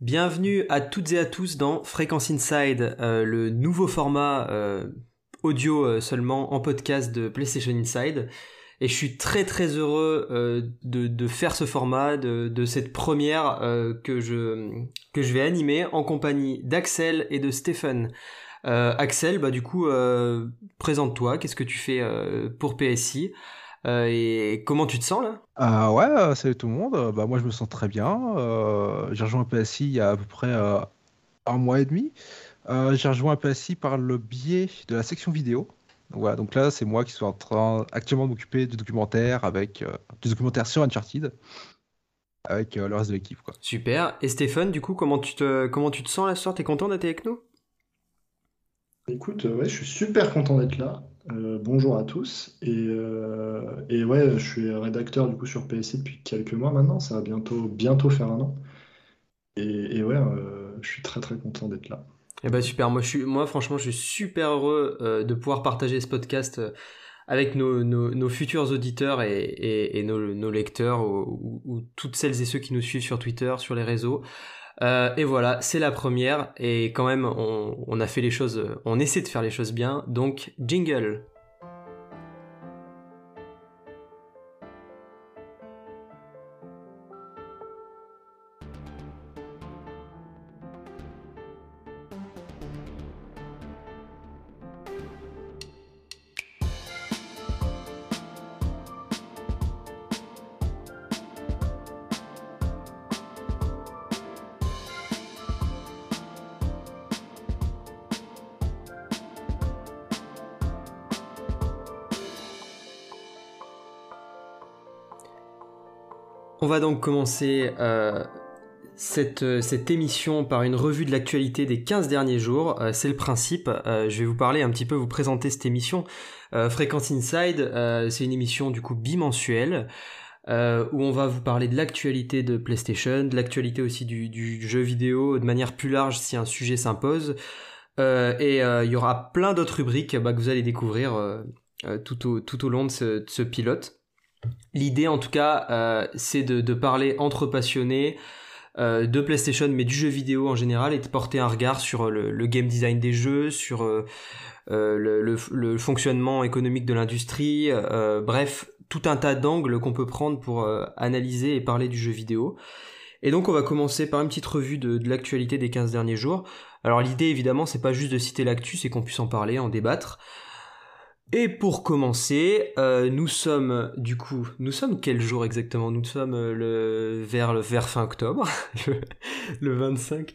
Bienvenue à toutes et à tous dans Frequence Inside, euh, le nouveau format euh, audio euh, seulement en podcast de PlayStation Inside. Et je suis très très heureux de, faire ce format, de, de cette première que, je, que je vais animer en compagnie d'Axel et de Stephen. Axel, bah du coup, présente-toi, qu'est-ce que tu fais pour PSI euh, et comment tu te sens là? Euh, Ouais, euh, salut tout le monde. Bah, moi je me sens très bien. j'ai rejoint PSI il y a à peu près un mois et demi. j'ai rejoint PSI par le biais de la section vidéo. Voilà, donc là c'est moi qui suis en train actuellement de m'occuper du documentaire avec du documentaire sur Uncharted avec le reste de l'équipe. Quoi. Super. Et Stéphane, du coup, comment tu te, comment tu te sens la soir? T'es content d'être avec nous? Écoute, ouais, je suis super content d'être là. Euh, bonjour à tous. Et, euh, et, ouais, je suis rédacteur du coup sur PSI depuis quelques mois maintenant. Ça va bientôt, bientôt faire un an. Et, ouais, euh, je suis très très content d'être là. Et eh bah ben, super. Moi, je suis, moi franchement, je suis super heureux de pouvoir partager ce podcast avec nos, futurs auditeurs et, et nos, lecteurs ou, toutes celles et ceux qui nous suivent sur Twitter, sur les réseaux. Euh, et voilà, c'est la première, et quand même, on, on a fait les choses, on essaie de faire les choses bien, donc jingle. Va donc commencer euh, cette, cette, émission par une revue de l'actualité des 15 derniers jours. Euh, c'est le principe. Euh, je vais vous parler un petit peu, vous présenter cette émission. Fréquence Inside, c'est une émission du coup bimensuelle. où on va vous parler de l'actualité de PlayStation, de l'actualité aussi du, jeu vidéo de manière plus large si un sujet s'impose. et il y aura plein d'autres rubriques bah, que vous allez découvrir tout au long de ce pilote. L'idée, en tout cas, euh, c'est de, parler entre passionnés euh, de PlayStation, mais du jeu vidéo en général, et de porter un regard sur le, game design des jeux, sur euh, le, fonctionnement économique de l'industrie, bref, tout un tas d'angles qu'on peut prendre pour analyser et parler du jeu vidéo. Et donc on va commencer par une petite revue de, de l'actualité des 15 derniers jours. Alors l'idée évidemment c'est pas juste de citer l'actu, c'est qu'on puisse en parler, en débattre. Et pour commencer, euh, nous sommes du coup, nous sommes quel jour exactement? Nous sommes euh, le vers le vers fin octobre, le, 25.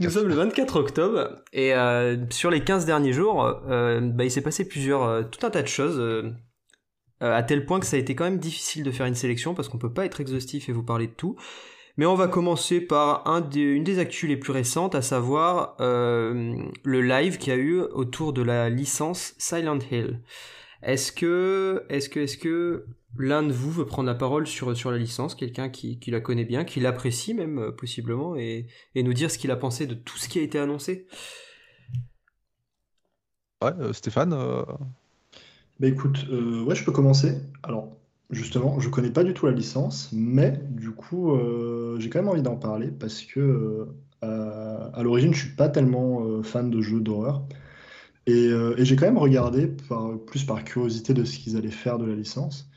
Nous sommes le 24 octobre et euh, sur les 15 derniers jours, bah, il s'est passé plusieurs tout un tas de choses à tel point que ça a été quand même difficile de faire une sélection parce qu'on peut pas être exhaustif et vous parler de tout. Mais on va commencer par un une des actus les plus récentes, à savoir euh, le live qu'il y a eu autour de la licence Silent Hill. Est-ce que, est-ce que, est-ce que l'un de vous veut prendre la parole sur, sur la licence, quelqu'un qui, qui la connaît bien, qui l'apprécie même euh, possiblement, et, et nous dire ce qu'il a pensé de tout ce qui a été annoncé? Ouais, euh, Stéphane Bah écoute, ouais, je peux commencer. Alors, Justement, je connais pas du tout la licence, mais du coup, euh, j'ai quand même envie d'en parler parce que euh, à l'origine, je suis pas tellement euh, fan de jeux d'horreur. Et, j'ai quand même regardé plus par curiosité de ce qu'ils allaient faire de la licence.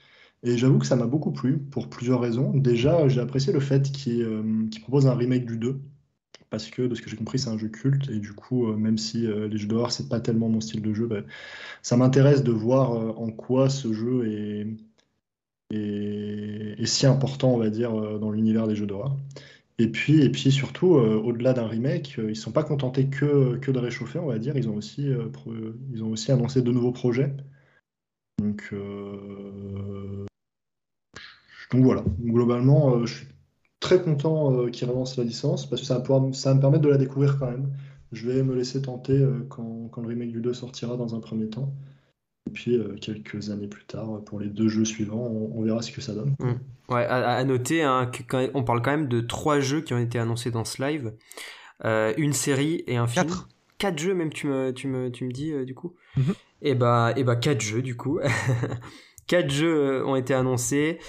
Et j'avoue que ça m'a beaucoup plu pour plusieurs raisons. Déjà, j'ai apprécié le fait qu'ils proposent un remake du 2. Parce que, de ce que j'ai compris, c'est un jeu culte. Et du coup, même si les jeux d'horreur, c'est pas tellement mon style de jeu, ben, ça m'intéresse de voir en quoi ce jeu est, et, si important, on va dire, euh, dans l'univers des jeux d'horreur. Et puis, et puis surtout, euh, au-delà d'un remake, euh, ils ne sont pas contentés que, que de réchauffer, on va dire. Ils ont aussi, ils ont aussi annoncé de nouveaux projets. Donc, voilà, globalement, je suis très content qu'ils relancent la licence parce que ça va, pouvoir, ça va me permettre de la découvrir quand même. Je vais me laisser tenter quand, quand, le remake du 2 sortira dans un premier temps. Et puis euh, quelques années plus tard, pour les deux jeux suivants, on, verra ce que ça donne. Mmh. Ouais, à, noter hein, qu'on parle quand même de trois jeux qui ont été annoncés dans ce live, euh, une série et un film. Quatre. Quatre jeux même, tu me, tu me, tu me dis euh, du coup. Mmh. Et bah, et bah quatre jeux du coup. quatre jeux ont été annoncés.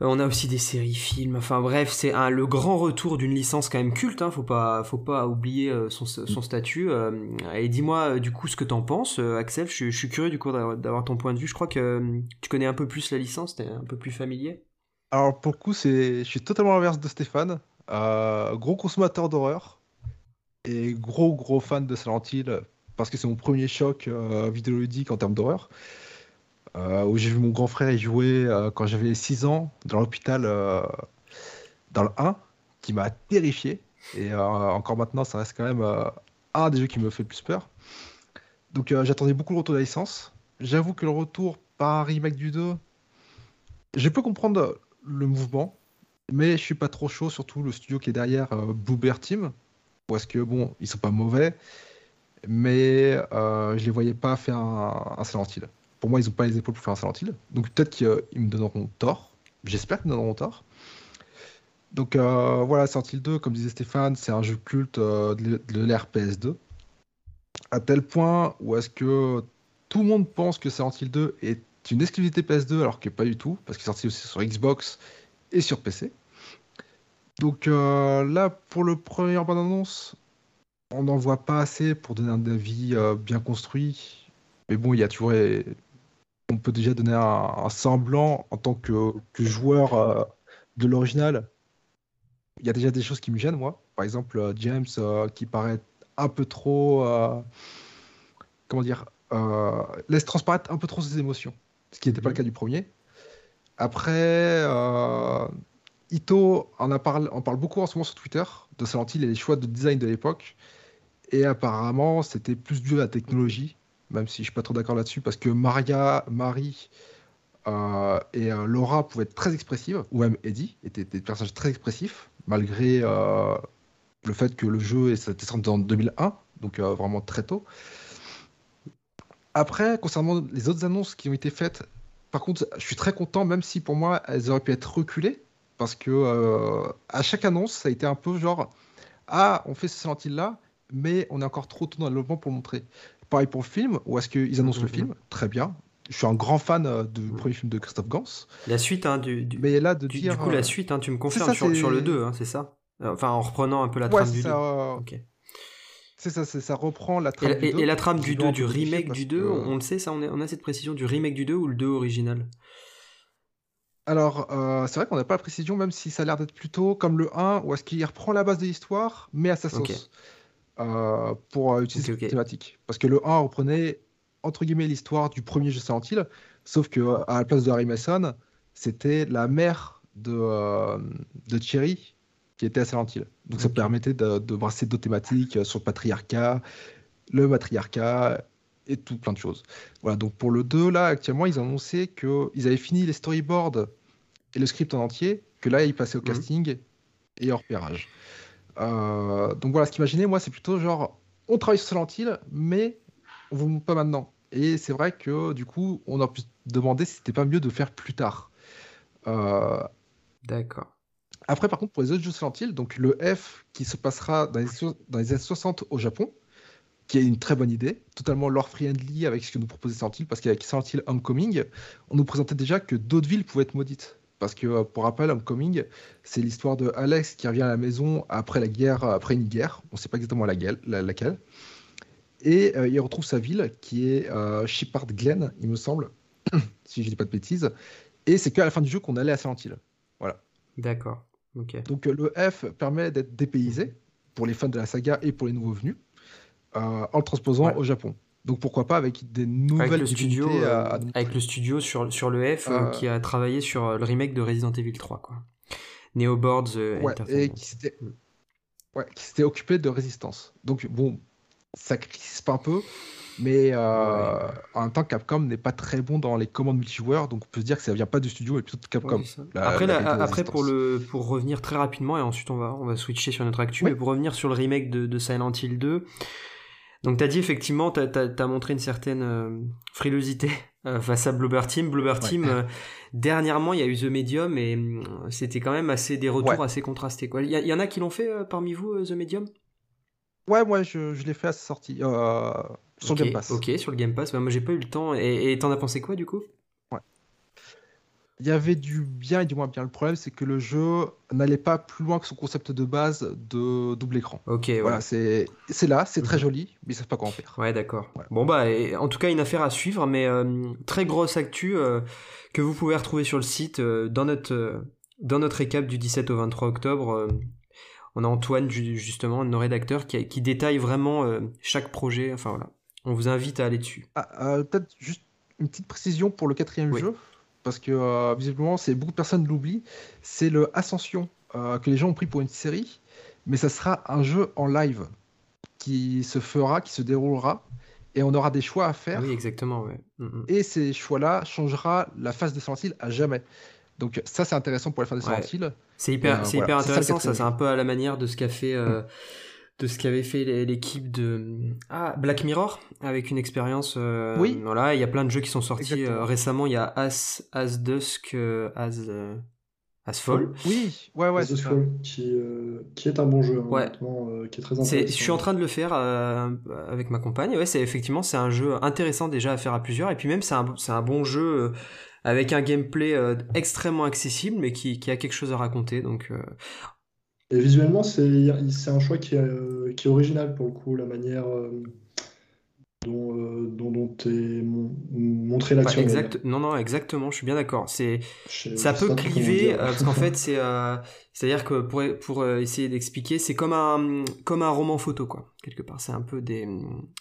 Euh, on a aussi des séries films. Enfin bref, c'est le grand retour d'une licence quand même culte. Hein, faut pas, faut pas oublier euh, son, statut. Euh, et dis-moi du coup ce que t'en penses, Axel. Je, suis curieux du coup d'avoir ton point de vue. Je crois que tu connais un peu plus la licence, t'es un peu plus familier. Alors pour le coup, je suis totalement l'inverse de Stéphane. gros consommateur d'horreur et gros gros fan de Silent parce que c'est mon premier choc vidéoludique en termes d'horreur. Euh, où j'ai vu mon grand frère y jouer euh, quand j'avais 6 ans dans l'hôpital euh, dans le 1, qui m'a terrifié. Et encore maintenant, ça reste quand même un des jeux qui me fait le plus peur. Donc j'attendais beaucoup le retour de la licence. J'avoue que le retour par remake du 2, je peux comprendre le mouvement, mais je suis pas trop chaud, surtout le studio qui est derrière Bear Team. Parce que bon, ils sont pas mauvais, mais je les voyais pas faire un, un Silent Hill pour moi, ils n'ont pas les épaules pour faire un Silent Hill. Donc peut-être qu'ils me donneront tort. J'espère qu'ils me donneront tort. Donc euh, voilà, Silent Hill 2, comme disait Stéphane, c'est un jeu culte euh, de l'ère PS2. À tel point où est-ce que tout le monde pense que Silent Hill 2 est une exclusivité PS2 alors que pas du tout, parce qu'il est sorti aussi sur Xbox et sur PC. Donc euh, là, pour le premier bande-annonce, on n'en voit pas assez pour donner un avis bien construit. Mais bon, il y a toujours on peut déjà donner un, semblant en tant que, joueur euh, de l'original. Il y a déjà des choses qui me gênent, moi. Par exemple, euh, James euh, qui paraît un peu trop. comment dire Laisse transparaître un peu trop ses émotions. Ce qui n'était pas le mhm. cas du premier. Après, Ito en, a parle, parle beaucoup en ce moment sur Twitter de Silent Hill et les choix de design de l'époque. Et apparemment, c'était plus dû à la technologie même si je suis pas trop d'accord là-dessus, parce que Maria, Marie euh, et euh, Laura pouvaient être très expressives, ou même Eddie étaient des personnages très expressifs, malgré euh, le fait que le jeu est sorti en 2001, donc vraiment très tôt. Après, concernant les autres annonces qui ont été faites, par contre, je suis très content, même si pour moi elles auraient pu être reculées, parce que à chaque annonce, ça a été un peu genre ah, on fait ce Silent là, mais on est encore trop tôt dans le développement pour le montrer. Pareil pour le film, ou est-ce qu'ils annoncent le mhm. film? Très bien. Je suis un grand fan euh, du mhm. premier film de Christophe Gans. La suite, hein, du, Mais là, de du, dire, du coup, la euh, suite, hein, tu me confirmes sur, sur, le 2, hein, c'est ça? Enfin, en reprenant un peu la trame du 2. C'est ça, ça reprend la trame et, du 2. Et, la trame du 2, du remake du 2, on, le sait, ça, on, on, a cette précision du remake du 2 ou le 2 original? Alors, euh, c'est vrai qu'on n'a pas la précision, même si ça a l'air d'être plutôt comme le 1, où est-ce qu'il reprend la base de l'histoire, mais à sa sauce. Euh, pour euh, utiliser cette thématique. Parce que le 1 reprenait entre guillemets l'histoire du premier jeu Silent Hill, sauf que euh, à la place de Harry Mason, c'était la mère de, de Thierry qui était à Silent Hill. Donc ça permettait de, brasser d'autres thématiques sur le patriarcat, le matriarcat et tout plein de choses. Voilà, donc pour le 2, là, actuellement, ils ont annoncé qu'ils avaient fini les storyboards et le script en entier, que là, ils passaient au mhm. casting et au repérage. Euh, donc voilà, ce qu'imaginez, moi, c'est plutôt genre, on travaille sur Silent Hill, mais on vous montre pas maintenant. Et c'est vrai que du coup, on a pu se demander si c'était pas mieux de faire plus tard. Euh, D'accord. Après, par contre, pour les autres jeux Silent Hill, donc le F qui se passera dans les, dans les années 60 au Japon, qui est une très bonne idée, totalement lore-friendly avec ce que nous proposait Silent Hill, parce qu'avec Silent Hill Homecoming, on nous présentait déjà que d'autres villes pouvaient être maudites. Parce que, euh, pour rappel, Homecoming, c'est l'histoire de Alex qui revient à la maison après la guerre, après une guerre. On ne sait pas exactement laquelle. laquelle. Et euh, il retrouve sa ville, qui est euh, Shepard Glen, il me semble, si je ne dis pas de bêtises. Et c'est qu'à la fin du jeu qu'on allait à Silent Hill. Voilà. D'accord. Donc le F permet d'être dépaysé pour les fans de la saga et pour les nouveaux venus, en le transposant au Japon. Donc pourquoi pas avec des nouvelles avec le studio, euh, avec le studio sur, sur le F euh, qui a travaillé sur euh, le remake de Resident Evil 3 quoi. Neoboards ouais, et qui s'était ouais, occupé de Résistance. Donc bon, ça crispe un peu, mais en même temps Capcom n'est pas très bon dans les commandes multijoueurs, donc on peut se dire que ça vient pas du studio mais plutôt de Capcom. après, après pour le pour revenir très rapidement et ensuite on va on va switcher sur notre actu, mais pour revenir sur le remake de, de Silent Hill 2. Donc t'as dit effectivement, t'as as, montré une certaine euh, frilosité euh, face à Bloober Team. Bloober Team, euh, dernièrement, il y a eu The Medium et c'était quand même assez des retours assez contrastés. Il y, en a qui l'ont fait parmi vous, The Medium? Ouais, moi je, l'ai fait à sa sortie sur le Game Pass. Ok, sur le Game Pass. moi j'ai pas eu le temps. Et t'en as pensé quoi du coup? Il y avait du bien et du moins bien. Le problème, c'est que le jeu n'allait pas plus loin que son concept de base de double écran. Ok, Voilà, c'est là, c'est très joli, mais ils savent pas quoi en faire. Ouais, d'accord. Bon, bah, et- en tout cas, une affaire à suivre, mais euh, très grosse actu euh, que vous pouvez retrouver sur le site euh, dans, notre, dans notre récap du 17 au 23 octobre. on a Antoine, ju- justement, nos rédacteurs, qui, qui détaille vraiment chaque projet. Enfin, voilà. On vous invite à aller dessus. Ah, Peut-être juste une petite précision pour le quatrième Oui. jeu, parce que euh, visiblement, c'est beaucoup de personnes l'oublient. C'est le Ascension euh, que les gens ont pris pour une série, mais ça sera un jeu en live qui se fera, qui se déroulera, et on aura des choix à faire. oui, exactement, ouais. Mm, mm. Et ces choix-là changera la phase de Silent Hill à jamais. Donc ça, c'est intéressant pour la fin de Silent Ouais. Hill. C'est hyper, Euh, voilà, hyper intéressant, ça, c'est un peu à la manière de ce qu'a fait, euh, de ce qu'avait fait l'é- l'équipe de ah, Black Mirror avec une expérience. euh, Oui. Voilà, il y a plein de jeux qui sont sortis euh, récemment. Il y a As, As Dusk, euh, As, euh, As Fall. Oui, ouais, ouais, As. Fall, qui, euh, qui est un bon jeu, hein, Ouais. euh, qui est très C'est, intéressant. je suis en train de le faire euh, avec ma compagne. Ouais, c'est effectivement c'est un jeu intéressant déjà à faire à plusieurs. Et puis même c'est un, c'est un bon jeu euh, avec un gameplay euh, extrêmement accessible, mais qui, qui a quelque chose à raconter. Donc euh, Et visuellement, c'est un choix qui est, euh, qui est original pour le coup, la manière euh, dont, euh, dont, dont est mon- montrée ouais, l'action. exact. Non, non, exactement. Je suis bien d'accord. C'est Ça peut cliver euh, parce qu'en fait c'est euh, c'est à dire que pour pour euh, essayer d'expliquer c'est comme un comme un roman photo quoi quelque part c'est un peu des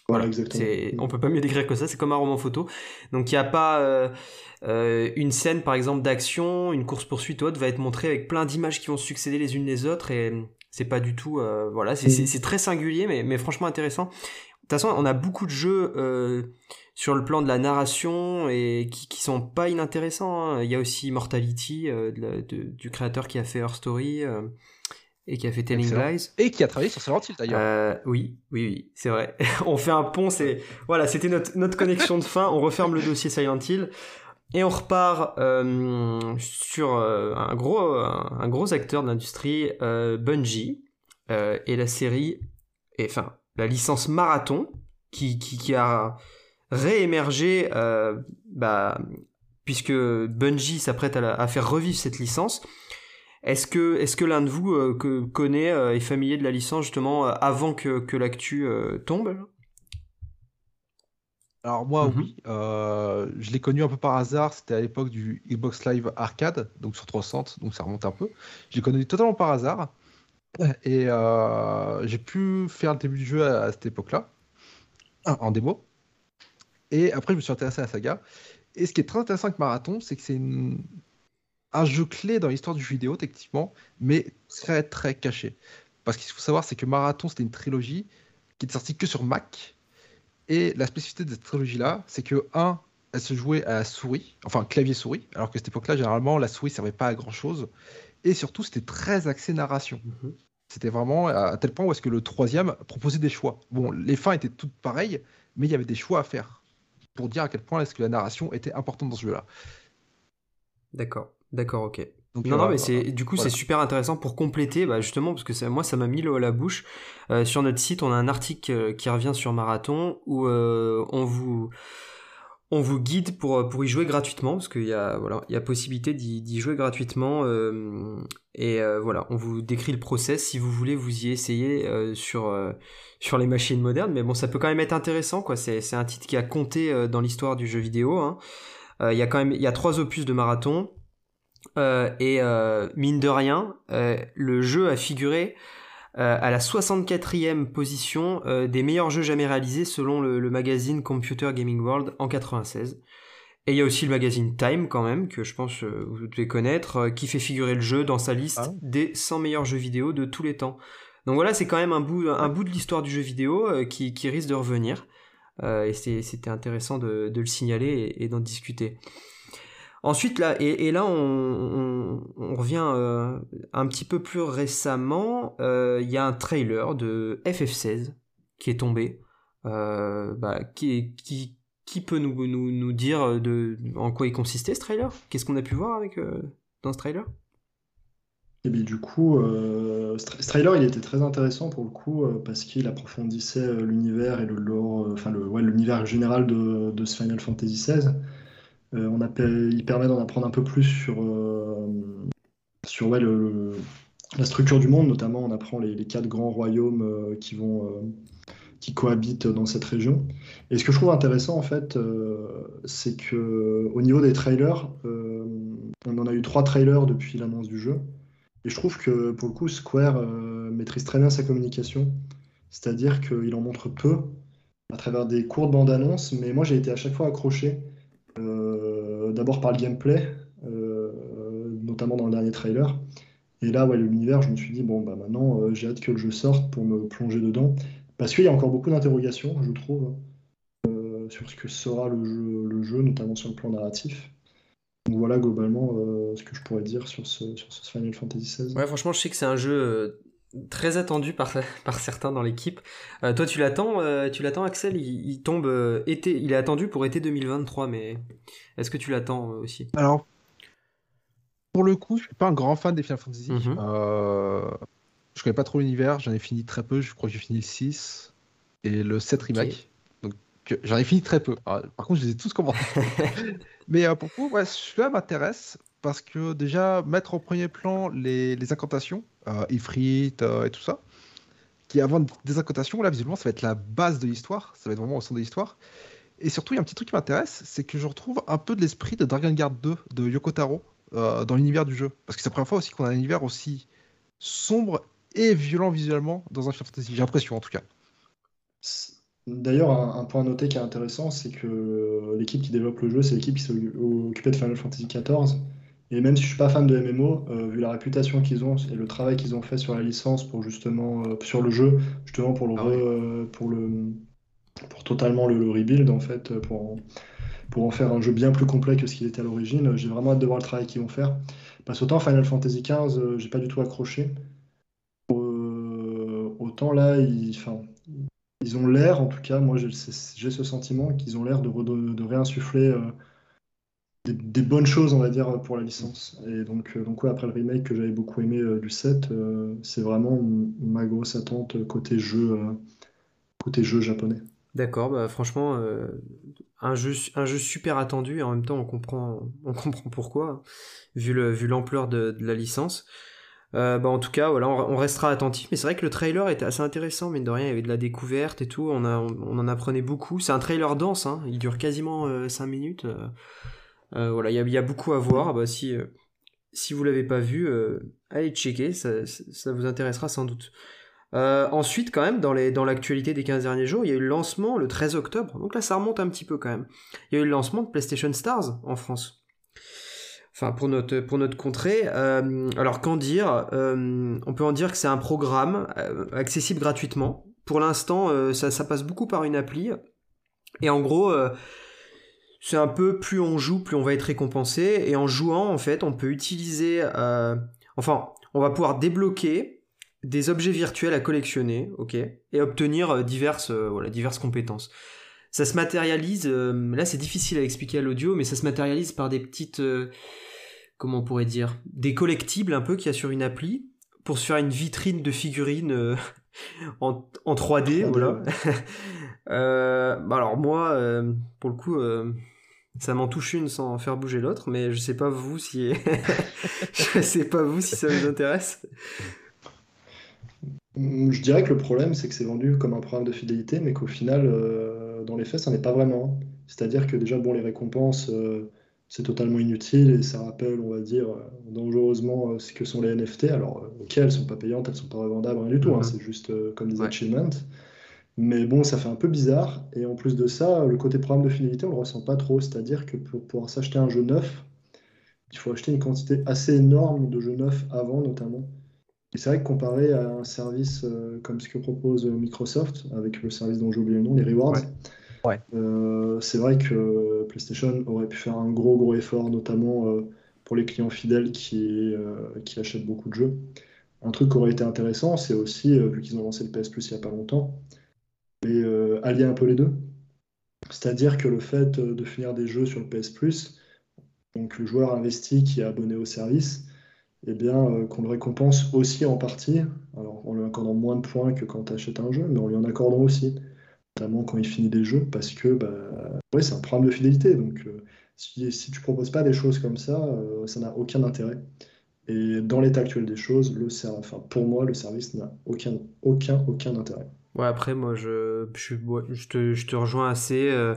Voilà, exactement. on peut pas mieux décrire que ça c'est comme un roman photo donc il y a pas une scène par exemple d'action une course poursuite autre va être montrée avec plein d'images qui vont succéder les unes les autres et c'est pas du tout euh, voilà c'est très singulier mais mais franchement intéressant toute façon on a beaucoup de jeux euh, sur le plan de la narration et qui, qui sont pas inintéressants. hein. Il y a aussi Mortality euh, de de- du créateur qui a fait Her Story euh, et qui a fait Telling Excellent. Lies. Et qui a travaillé sur Silent Hill d'ailleurs. Oui, oui, oui, c'est vrai. on fait un pont, c'est voilà, c'était notre, notre connexion de fin. On referme le dossier Silent Hill et on repart sur un gros un, un gros acteur de l'industrie, Bungie, et la série, et enfin la licence Marathon, qui, qui, qui a réémergé, euh, bah, puisque Bungie s'apprête à, faire revivre cette licence. Est-ce que, l'un de vous euh, que, connaît, euh, est familier de la licence justement euh, avant que, que l'actu tombe? Alors moi, Mhm. oui, je l'ai connu un peu par hasard, c'était à l'époque du Xbox Live Arcade, donc sur 360, donc ça remonte un peu. Je l'ai connu totalement par hasard, et euh, j'ai pu faire le début du jeu à, à cette époque-là, en démo. Et après, je me suis intéressé à la saga. Et ce qui est très intéressant avec Marathon, c'est que c'est une- un jeu clé dans l'histoire du jeu vidéo, techniquement, mais très très caché. Parce qu'il faut savoir, c'est que Marathon, c'était une trilogie qui était sortie que sur Mac. Et la spécificité de cette trilogie-là, c'est que, un, elle se jouait à la souris, enfin clavier-souris, alors que cette époque-là, généralement, la souris servait pas à grand-chose. Et surtout, c'était très axé narration. C'était vraiment à tel point où est-ce que le troisième proposait des choix. Bon, les fins étaient toutes pareilles, mais il y avait des choix à faire pour dire à quel point est-ce que la narration était importante dans ce jeu-là. D'accord, d'accord, ok. Donc, Non, euh, non, mais c'est du coup voilà. c'est super intéressant pour compléter, bah, justement parce que ça, moi ça m'a mis l'eau à la bouche. Euh, sur notre site, on a un article euh, qui revient sur Marathon où euh, on vous on vous guide pour pour y jouer gratuitement parce qu'il y a y a possibilité d'y jouer gratuitement euh, et euh, voilà on vous décrit le process si vous voulez vous y essayer euh, sur euh, les machines modernes mais bon ça peut quand même être intéressant quoi c'est un titre qui a compté euh, dans l'histoire du jeu vidéo hein. Euh, il y a quand il y a trois opus de Marathon euh, et euh, mine de rien, euh, le jeu a figuré euh, à la 64e position euh, des meilleurs jeux jamais réalisés selon le, le magazine Computer Gaming World en 96. Et il y a aussi le magazine Time quand même, que je pense euh, vous devez connaître, qui fait figurer le jeu dans sa liste Ah. des 100 meilleurs jeux vidéo de tous les temps. Donc voilà, c'est quand même un bout, un bout de l'histoire du jeu vidéo qui, qui risque de revenir. Et c'était intéressant de, de le signaler et, et d'en discuter. Ensuite, là, et, là, on, revient euh, un petit peu plus récemment. euh, Il y a un trailer de FF16 qui est tombé. Euh, bah, qui, peut nous, dire en quoi il consistait ce trailer? Qu'est-ce qu'on a pu voir dans ce trailer? Et bien du coup, ce tra- ce trailer, il était très intéressant pour le coup, parce qu'il approfondissait l'univers et le lore, enfin l'univers général de, Final Fantasy XVI. On il permet d'en apprendre un peu plus sur, sur la structure du monde, notamment on apprend les, quatre grands royaumes qui vont qui cohabitent dans cette région. Et ce que je trouve intéressant en fait, c'est que au niveau des trailers, on en a eu trois trailers depuis l'annonce du jeu. Et je trouve que pour le coup, Square euh, maîtrise très bien sa communication. C'est-à-dire qu'il en montre peu à travers des courtes bandes annonces, mais moi j'ai été à chaque fois accroché, euh, d'abord par le gameplay, euh, notamment dans le dernier trailer. Et là, ouais, l'univers, je me suis dit, bon, bah maintenant j'ai hâte que le jeu sorte pour me plonger dedans. Parce qu'il y a encore beaucoup d'interrogations, je trouve, sur ce que sera le jeu, le jeu, notamment sur le plan narratif. Donc voilà globalement euh, ce que je pourrais dire sur ce, sur ce Final Fantasy XVI. Ouais, franchement, je sais que c'est un jeu euh, très attendu par, par certains dans l'équipe. Euh, toi, tu l'attends, tu l'attends, Axel? Il, tombe été, il est attendu pour été 2023, mais est-ce que tu l'attends aussi? Alors, pour le coup, je suis pas un grand fan des Final Fantasy. Mhm. je connais pas trop l'univers, j'en ai fini très peu. Je crois que j'ai fini le 6 et le 7 remake j'en ai fini très peu. Ah, par contre, je les ai tous commencés. Mais euh, pour vous, ouais, celui-là m'intéresse parce que déjà, mettre au premier plan les, incantations, euh, Ifrit euh, et tout ça, qui avant des incantations, là, visuellement, ça va être la base de l'histoire. Ça va être vraiment au centre de l'histoire. Et surtout, il y a un petit truc qui m'intéresse, c'est que je retrouve un peu de l'esprit de Dragon Guard 2 de Yoko Taro euh, dans l'univers du jeu. Parce que c'est la première fois aussi qu'on a un univers aussi sombre et violent visuellement dans un Final Fantasy. J'ai l'impression, en tout cas. D'ailleurs, un, point à noter qui est intéressant, c'est que l'équipe qui développe le jeu, c'est l'équipe qui s'est occupée de Final Fantasy XIV. Et même si je suis pas fan de MMO, euh, vu la réputation qu'ils ont et le travail qu'ils ont fait sur la licence pour justement euh, sur le jeu, justement pour le, ah euh, pour le pour totalement le, rebuild en fait, pour en, pour en faire un jeu bien plus complet que ce qu'il était à l'origine, j'ai vraiment hâte de voir le travail qu'ils vont faire. Parce qu'autant Final Fantasy XV, j'ai pas du tout accroché. autant là, enfin, ils ont l'air, en tout cas, moi j'ai ce sentiment qu'ils ont l'air de, de, réinsuffler euh, des, bonnes choses, on va dire, pour la licence. Et donc, euh, donc après le remake que j'avais beaucoup aimé euh, du 7, c'est vraiment ma grosse attente côté jeu, côté jeu japonais. D'accord, bah, franchement, un, jeu, un jeu super attendu et en même temps on comprend, on comprend pourquoi, vu l'ampleur vu de, de la licence. Euh, bah en tout cas, voilà, on, restera attentif. Mais c'est vrai que le trailer était assez intéressant, mais de rien, il y avait de la découverte et tout. On, a, on, en apprenait beaucoup. C'est un trailer dense, hein, il dure quasiment 5 euh, minutes. Euh, voilà, il y, a, beaucoup à voir. Bah, si, si vous l'avez pas vu, allez checker, ça, ça, vous intéressera sans doute. ensuite, quand même, dans, les, dans l'actualité des 15 derniers jours, il y a eu le lancement le 13 octobre. Donc là, ça remonte un petit peu quand même. Il y a eu le lancement de PlayStation Stars en France enfin pour notre pour notre contrée. Euh, alors qu'en dire euh, On peut en dire que c'est un programme euh, accessible gratuitement. Pour l'instant, ça, ça, passe beaucoup par une appli. Et en gros, c'est un peu plus on joue, plus on va être récompensé. Et en jouant, en fait, on peut utiliser, enfin, on va pouvoir débloquer des objets virtuels à collectionner, ok, et obtenir diverses, voilà, diverses compétences ça se matérialise, là c'est difficile à expliquer à l'audio, mais ça se matérialise par des petites, comment on pourrait dire, des collectibles un peu qu'il y a sur une appli pour se faire une vitrine de figurines euh, en, en, 3D, voilà. Euh, bah alors moi, euh, pour le coup, ça m'en touche une sans faire bouger l'autre, mais je sais pas vous si, je sais pas vous si ça vous intéresse. Je dirais que le problème, c'est que c'est vendu comme un programme de fidélité, mais qu'au final, dans les faits, ça n'est pas vraiment. C'est-à-dire que déjà, bon, les récompenses, c'est totalement inutile et ça rappelle, on va dire, euh, dangereusement euh, ce que sont les NFT. Alors, euh, ok, elles sont pas payantes, elles sont pas revendables, rien du tout, hein, c'est juste comme des achievements. Mais bon, ça fait un peu bizarre. Et en plus de ça, le côté programme de finalité, on le ressent pas trop. C'est-à-dire que pour pouvoir s'acheter un jeu neuf, il faut acheter une quantité assez énorme de jeux neufs avant, notamment. Et c'est vrai que comparé à un service comme ce que propose Microsoft, avec le service dont j'ai oublié le nom, les Rewards, euh, c'est vrai que PlayStation aurait pu faire un gros gros effort, notamment euh, pour les clients fidèles qui, euh, qui achètent beaucoup de jeux. Un truc qui aurait été intéressant, c'est aussi, vu qu'ils ont lancé le PS Plus il n'y a pas longtemps, et allier un peu les deux. C'est-à-dire que le fait de finir des jeux sur le PS Plus, donc le joueur investi qui est abonné au service, eh bien, qu'on le récompense aussi en partie, alors en lui accordant moins de points que quand tu achètes un jeu, mais en lui en accordant aussi notamment quand il finit des jeux, parce que bah, c'est un programme de fidélité. Donc, euh, Si, si tu proposes pas des choses comme ça, ça n'a aucun intérêt. Et dans l'état actuel des choses, le enfin, pour moi, le service n'a aucun, aucun, aucun intérêt. Ouais, après, moi, je, je, je, te, je te rejoins assez. Euh,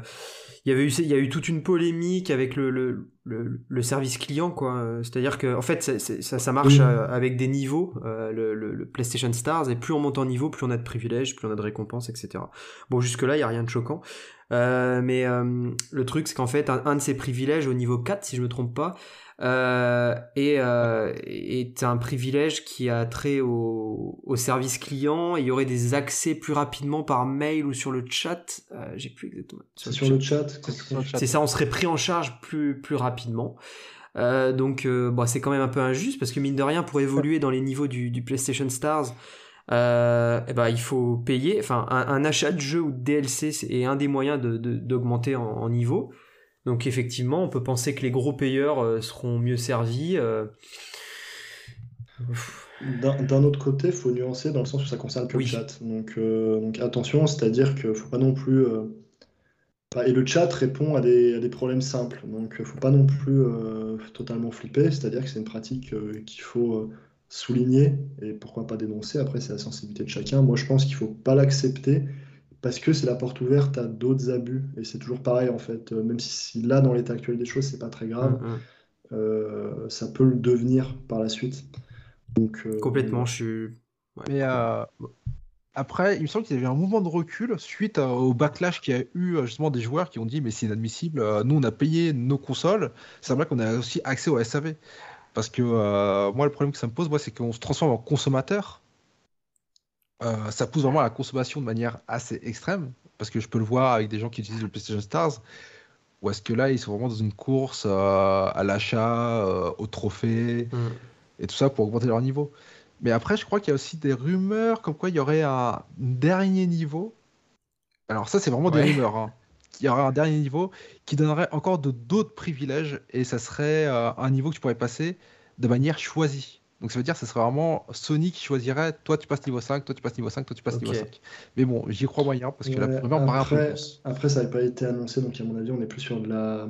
il y avait eu, il y a eu toute une polémique avec le, le, le, service client, quoi. C'est-à-dire que, en fait, ça, ça, marche euh, avec des niveaux, euh, le, le, PlayStation Stars, et plus on monte en niveau, plus on a de privilèges, plus on a de récompenses, etc. Bon, jusque-là, il n'y a rien de choquant. Mais le truc, c'est qu'en fait, un, un, de ces privilèges au niveau 4, si je me trompe pas, euh, et euh, est un privilège qui a trait au, au, service client. Il y aurait des accès plus rapidement par mail ou sur le chat. Euh, J'ai plus exactement. Sur, sur le chat. C'est ça, on serait pris en charge plus plus rapidement. Euh, donc, euh, bon, c'est quand même un peu injuste parce que mine de rien, pour évoluer dans les niveaux du, du PlayStation Stars, euh, eh ben, il faut payer. Enfin, un, achat de jeu ou de DLC est un des moyens d'augmenter de, en, en, niveau. Donc effectivement, on peut penser que les gros payeurs euh, seront mieux servis. Euh. D'un autre côté, il faut nuancer dans le sens où ça concerne que le chat. Donc, donc attention, c'est-à-dire qu'il ne faut pas non plus... Et le chat répond à des, à des problèmes simples. Donc il ne faut pas non plus totalement flipper, c'est-à-dire que c'est une pratique qu'il faut souligner et pourquoi pas dénoncer. Après, c'est la sensibilité de chacun. Moi, je pense qu'il ne faut pas l'accepter parce que c'est la porte ouverte à d'autres abus. Et c'est toujours pareil, en fait. Euh, même si, là, dans l'état actuel des choses, c'est pas très grave, mm, mm. Euh, ça peut le devenir par la suite. Donc, euh, Complètement, je suis. Mais après, il me semble qu'il y avait un mouvement de recul suite au backlash qu'il y a eu justement des joueurs qui ont dit mais c'est inadmissible, nous on a payé nos consoles, c'est vrai qu'on a aussi accès au SAV. Parce que moi le problème que ça me pose, moi, c'est qu'on se transforme en consommateur euh, ça pousse vraiment à la consommation de manière assez extrême, parce que je peux le voir avec des gens qui utilisent le PlayStation Stars, ou est-ce que là, ils sont vraiment dans une course euh, à l'achat, euh, au trophée, mm. et tout ça pour augmenter leur niveau. Mais après, je crois qu'il y a aussi des rumeurs comme quoi il y aurait un dernier niveau. Alors ça, c'est vraiment des rumeurs. Hein. Il y aurait un dernier niveau qui donnerait encore de d'autres privilèges, et ça serait un niveau que tu pourrais passer de manière choisie. Donc ça veut dire que ce serait vraiment Sony qui choisirait toi tu passes niveau 5, toi tu passes niveau 5, toi tu passes niveau 5. Mais bon, j'y crois moyen parce que la rumeur paraît un peu Après, ça n'avait pas été annoncé, donc à mon avis, on est plus sur de la,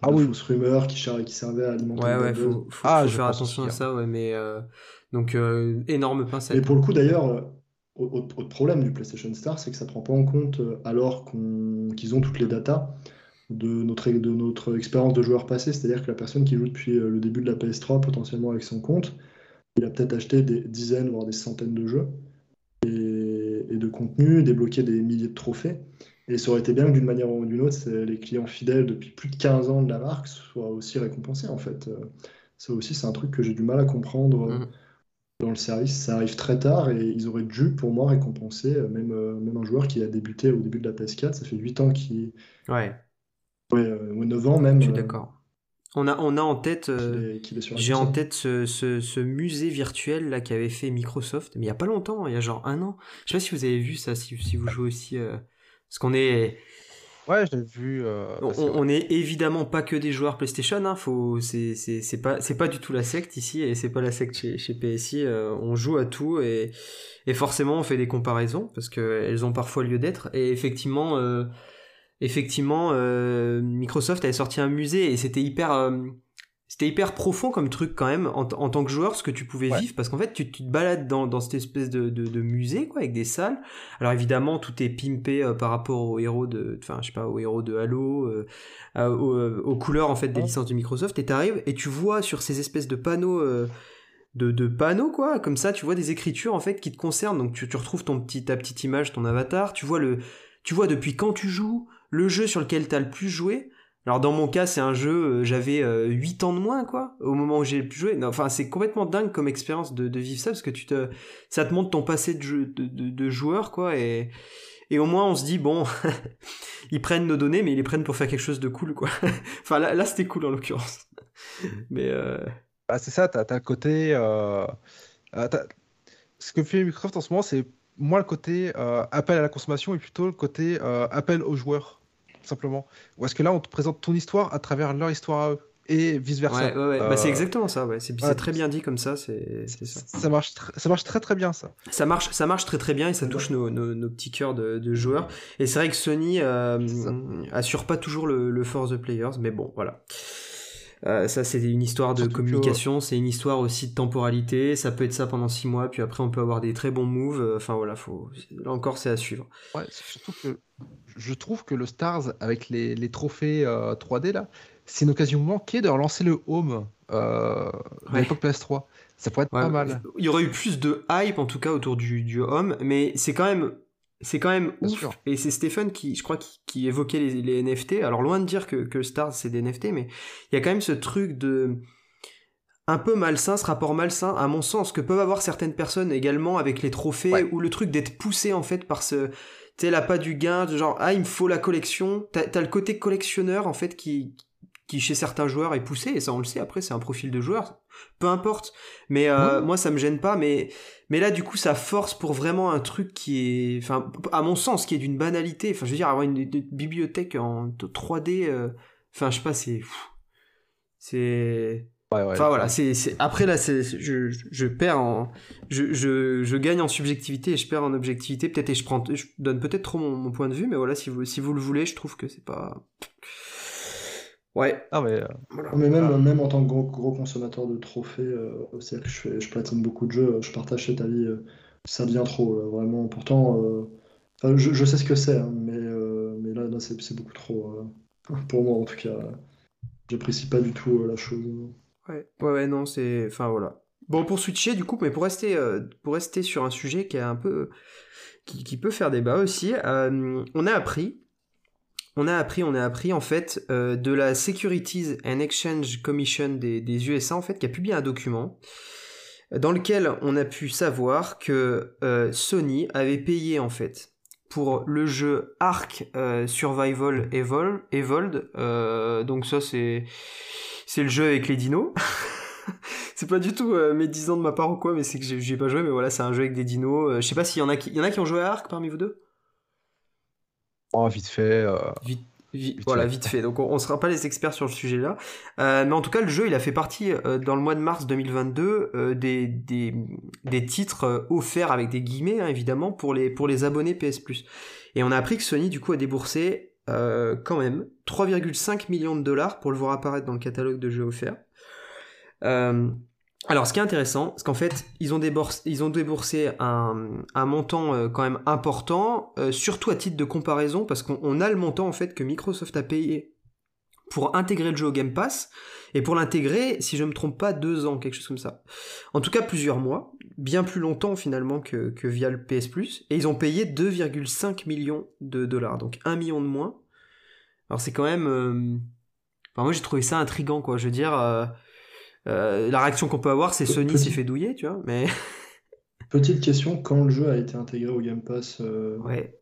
ah, oui. fausse rumeur qui, qui servait à alimenter ouais, ouais, faut, faut, ah, faire attention à ça, ouais, mais euh, donc euh, énorme pincette. Et pour le coup, d'ailleurs, euh, autre problème du PlayStation Star, c'est que ça prend pas en compte, alors qu'ils ont toutes les datas, de notre, expérience de joueur passé, c'est-à-dire que la personne qui joue depuis le début de la PS3 potentiellement avec son compte, il a peut-être acheté des dizaines, voire des centaines de jeux et, de contenus, débloqué des milliers de trophées. Et ça aurait été bien que d'une manière ou d'une autre, les clients fidèles depuis plus de 15 ans de la marque soient aussi récompensés. En fait, euh, ça aussi, c'est un truc que j'ai du mal à comprendre euh, mmh. Dans le service. Ça arrive très tard et ils auraient dû, pour moi, récompenser euh, même, même un joueur qui a débuté au début de la PS4. Ça fait 8 ans qu'il. Ouais. Ouais, ou 9 ans même. Je suis d'accord. On a, on a en tête, euh, j'ai en tête ce, ce, musée virtuel là qu'avait fait Microsoft, mais il y a pas longtemps, il y a genre un an. Je sais pas si vous avez vu ça, si, si vous jouez aussi, euh, parce qu'on est. Ouais, je l'ai vu. Euh, on, est évidemment pas que des joueurs PlayStation, hein, faut, c'est, c'est, c'est pas, c'est pas du tout la secte ici, et c'est pas la secte chez, chez PSI. on joue à tout et, et forcément on fait des comparaisons parce qu'elles ont parfois lieu d'être. Et effectivement effectivement, euh, Microsoft avait sorti un musée et c'était hyper, euh, c'était hyper profond comme truc quand même en, tant que joueur, ce que tu pouvais vivre, parce qu'en fait, tu, te balades dans, cette espèce de, musée, quoi, avec des salles. Alors évidemment, tout est pimpé euh, par rapport aux héros de, enfin, je sais pas, aux héros de Halo, aux, couleurs en fait des licences de Microsoft, et t'arrives et tu vois sur ces espèces de panneaux. De, panneaux quoi comme ça tu vois des écritures en fait qui te concernent donc tu, tu retrouves ton petit ta petite image ton avatar tu vois le tu vois depuis quand tu joues le jeu sur lequel tu as le plus joué. Alors dans mon cas, c'est un jeu, euh, j'avais 8 euh, ans de moins, quoi, au moment où j'ai plus joué. enfin, c'est complètement dingue comme expérience de, vivre ça, parce que tu te, ça te montre ton passé de, joueur, quoi, et, au moins on se dit, bon, ils prennent nos données, mais ils les prennent pour faire quelque chose de cool, quoi. enfin, là, là c'était cool en l'occurrence. mais... Euh... Bah, c'est ça, t'as as le côté... Euh, ce que fait Microsoft en ce moment, c'est moins le côté appel à la consommation et plutôt le côté appel aux joueurs simplement Ou est-ce que là, on te présente ton histoire à travers leur histoire à eux et vice versa. Ouais, ouais, ouais. Bah, c'est Euh, exactement ça, ouais. C'est ouais. très bien dit comme ça, c'est ça. ça marche, ça marche très très bien ça. Ça marche, ça marche très très bien et ça touche nos, nos, nos petits cœurs de, de joueurs. Et c'est vrai que Sony euh, assure pas toujours le, le for the players, mais bon, voilà. Euh, ça, c'est une histoire de communication, c'est une histoire aussi de temporalité. Ça peut être ça pendant six mois, puis après, on peut avoir des très bons moves. Euh, Enfin, voilà, faut... là encore, c'est à suivre. Ouais, surtout que je trouve que le Stars avec les, les trophées euh, 3D là, c'est une occasion manquée de relancer le home euh, Ouais. l'époque PS3. Ça pourrait être Ouais, pas mal. Il y aurait eu plus de hype, en tout cas, autour du, du home, mais c'est quand même. C'est quand même Bien ouf. sûr. Et c'est Stéphane qui, je crois, qui, qui évoquait les, les NFT. Alors, loin de dire que, que Stars, c'est des NFT, mais il y a quand même ce truc de. Un peu malsain, ce rapport malsain, à mon sens, que peuvent avoir certaines personnes également avec les trophées, Ouais. ou le truc d'être poussé, en fait, par ce. Tu sais, la pas du gain, de genre, ah, il me faut la collection. T'as as le côté collectionneur, en fait, qui, qui chez certains joueurs est poussé, et ça, on le sait, après, c'est un profil de joueur. Peu importe. Mais euh, moi, ça me gêne pas, mais. Mais là, du coup, ça force pour vraiment un truc qui est, enfin, à mon sens, qui est d'une banalité. Enfin, je veux dire, avoir une, une bibliothèque en 3D, euh, enfin, je sais pas, c'est, c'est, Ouais, ouais. enfin voilà, c'est, après là, c'est, je- je perds en, je, je, je gagne en subjectivité et je perds en objectivité. Peut-être et je prends, je donne peut-être trop mon, mon point de vue, mais voilà, si vous, si vous le voulez, je trouve que c'est pas, ouais, Ah, mais, euh, voilà. Mais même, même en tant que gros, gros consommateur de trophées, euh, c'est-à-dire que je, fais, je platine beaucoup de jeux, je partage cet avis, euh, ça devient trop, euh, vraiment. Pourtant, euh, enfin, je, je sais ce que c'est, hein, mais, euh, mais là, là c'est c'est beaucoup trop. euh, pour moi, en tout cas, j'apprécie pas du tout euh, la chose. Ouais, ouais, ouais, non, c'est. Enfin, voilà. Bon, pour switcher, du coup, mais pour rester, euh, pour rester sur un sujet qui est un peu. qui, qui peut faire débat aussi, euh, on a appris. On a appris, on a appris en fait euh, de la Securities and Exchange Commission des, des USA en fait qui a publié un document dans lequel on a pu savoir que euh, Sony avait payé en fait pour le jeu Ark euh, Survival Evol- Evolved. euh, donc ça c'est c'est le jeu avec les dinos. c'est pas du tout euh, médisant de ma part ou quoi, mais c'est que j'ai- pas joué, mais voilà, c'est un jeu avec des dinos. Euh, je sais pas s'il y en a qui, y en a qui ont joué à Ark parmi vous deux? Oh, vite fait. euh, Vite, vi- Vite voilà, vite fait. Donc on, on sera pas les experts sur le sujet là, Euh, mais en tout cas le jeu il a fait partie euh, dans le mois de mars 2022 euh, des, des, des titres offerts avec des guillemets hein, évidemment pour les pour les abonnés PS Plus. Et on a appris que Sony du coup a déboursé euh, quand même 3,5 millions de dollars pour le voir apparaître dans le catalogue de jeux offerts. Euh, alors, ce qui est intéressant, c'est qu'en fait, ils ont, déboursé, un, montant euh, quand même important, euh, surtout à titre de comparaison, parce qu'on on a le montant en fait que Microsoft a payé pour intégrer le jeu au Game Pass, et pour l'intégrer, si je me trompe pas, deux ans, quelque chose comme ça. En tout cas, plusieurs mois, bien plus longtemps finalement que, via le PS Plus, et ils ont payé 2,5 millions de dollars, donc un million de moins. Alors c'est quand même... euh, Enfin, moi j'ai trouvé ça intrigant, quoi. Je veux dire... euh, la réaction qu'on peut avoir, c'est Sony s'est fait douiller, tu vois, mais Petite question, quand le jeu a été intégré au Game Pass euh, ouais.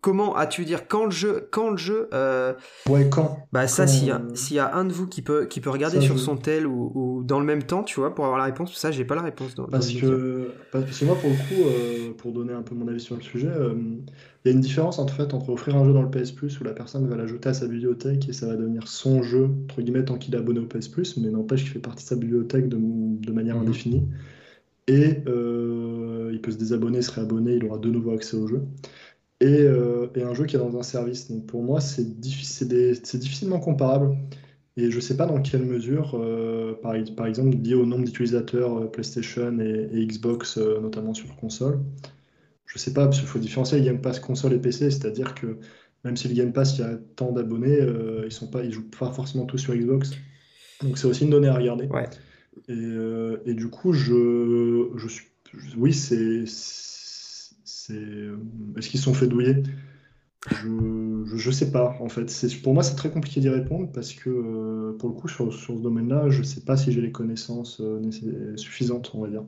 Comment, tu veux dire quand le jeu, quand le jeu, euh, Ouais, quand? bah ça Quand, s'il y, a- euh, s'il y a un de vous qui peut qui peut regarder Ça, sur je- son tel ou, ou dans le même temps, tu vois, pour avoir la réponse, ça j'ai pas la réponse. Dans, Parce que, parce que moi, pour le coup, euh, pour donner un peu mon avis sur le sujet, euh, il y a une différence en fait entre offrir un jeu dans le PS Plus où la personne va l'ajouter à sa bibliothèque et ça va devenir son jeu, entre guillemets, tant qu'il est abonné au PS Plus, mais n'empêche qu'il fait partie de sa bibliothèque de, de manière Mhm. indéfinie. Et il peut se désabonner, se réabonner, il aura de nouveau accès au jeu. Et, euh, et un jeu qui est dans un service. Donc pour moi, c'est diffi- difficilement comparable. Et je ne sais pas dans quelle mesure, euh, par, par exemple, lié au nombre d'utilisateurs euh, PlayStation et, et Xbox, euh, notamment sur console. Je ne sais pas, parce qu'il faut différencier le Game Pass console et PC, c'est-à-dire que même si le Game Pass, il y a tant d'abonnés, ils sont pas, ils jouent pas forcément tous sur Xbox. Donc c'est aussi une donnée à regarder. Ouais. Et, et du coup, je, je suis, je- oui, c'est, c'est, est-ce qu'ils se sont fait douiller? Je, je, je sais pas, en fait. C'est, pour moi, c'est très compliqué d'y répondre parce que, euh, pour le coup, sur, sur ce domaine-là, je sais pas si j'ai les connaissances euh, suffisantes, on va dire.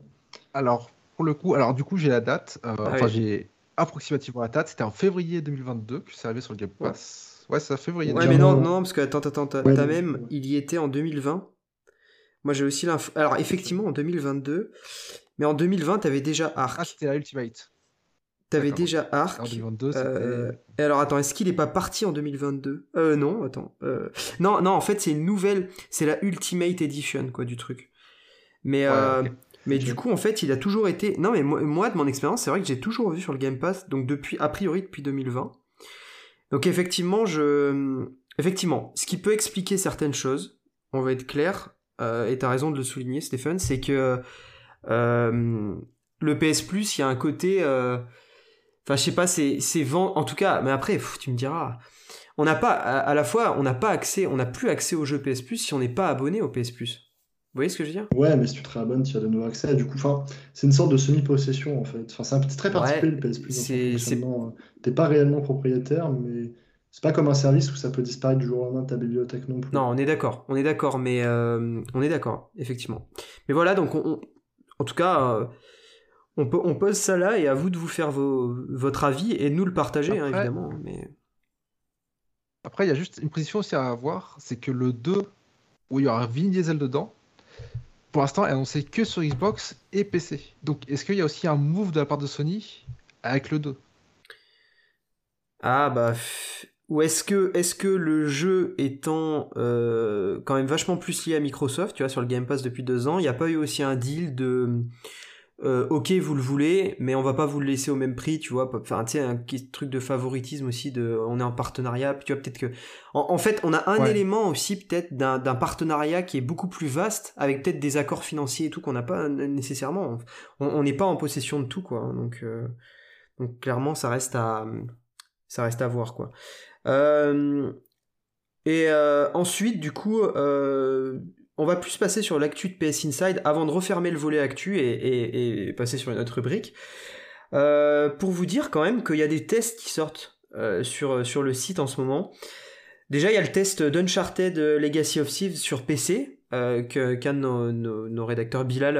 Alors, pour le coup, alors du coup, j'ai la date. euh, Ah enfin, oui. j'ai approximativement la date. C'était en février 2022 que c'est arrivé sur le Game Ouais. Pass. Ouais, c'est en février. Ouais, déjà mais non, non, parce que attends, attends, t'as Ouais, t'as même, ouais. il y était en 2020. Moi j'ai aussi l'info. Alors effectivement en 2022, mais en 2020 t'avais déjà Ah, Ark. c'était la Ultimate. T'avais déjà Arc. En 2022, c'était- Euh, et alors attends, est-ce qu'il est pas parti en 2022 Euh non, attends. euh, Non, non, en fait c'est une nouvelle, c'est la Ultimate Edition quoi du truc. Mais Ouais, euh, mais du coup en fait il a toujours été. Non mais moi, moi, de mon expérience c'est vrai que j'ai toujours vu sur le Game Pass donc depuis a priori depuis 2020. Donc effectivement je, effectivement, ce qui peut expliquer certaines choses, on va être clair. euh, et t'as raison de le souligner Stéphane, c'est que le PS Plus il y a un côté Enfin, je sais pas, c'est vent. En tout cas, mais après, pff, tu me diras. On n'a pas, à, à la fois, on n'a pas accès, on n'a plus accès au jeu PS Plus si on n'est pas abonné au PS Plus. Vous voyez ce que je veux dire? Ouais, mais si tu te réabonnes, tu as de nouveaux accès. Du coup, enfin, c'est une sorte de semi-possession en fait. Enfin, c'est un petit très particulier Ouais, le PS Plus c'est- fonctionnement. T'es pas réellement propriétaire, mais c'est pas comme un service où ça peut disparaître du jour au lendemain de ta bibliothèque non plus. Non, on est d'accord, on est d'accord, mais euh, on est d'accord, effectivement. Mais voilà, donc, on, on- en tout cas, euh, on, peut, on pose ça là et à vous de vous faire vos, votre avis et nous le partager, hein, évidemment. Mais Après, il y a juste une précision aussi à avoir, c'est que le 2, où il y aura Vin Diesel dedans, pour l'instant est annoncé que sur Xbox et PC. Donc, est-ce qu'il y a aussi un move de la part de Sony avec le 2 Ah bah ou est-ce que est-ce que le jeu étant euh, quand même vachement plus lié à Microsoft, tu vois, sur le Game Pass depuis deux ans, il n'y a pas eu aussi un deal de euh, ok vous le voulez, mais on va pas vous le laisser au même prix, tu vois, enfin tu sais un truc de favoritisme aussi de on est en partenariat, puis tu vois peut-être que en, en fait on a un Ouais. élément aussi peut-être d'un d'un partenariat qui est beaucoup plus vaste avec peut-être des accords financiers et tout qu'on n'a pas nécessairement, on on n'est pas en possession de tout quoi, hein, donc euh, donc clairement ça reste à ça reste à voir quoi. Euh, et euh, ensuite, du coup, euh, on va plus passer sur l'actu de PS Inside avant de refermer le volet actu et, passer sur une autre rubrique. Euh, pour vous dire quand même qu'il y a des tests qui sortent euh, sur, le site en ce moment. Déjà, il y a le test d'Uncharted Legacy of Thieves sur PC euh, qu'un de nos, rédacteurs Bilal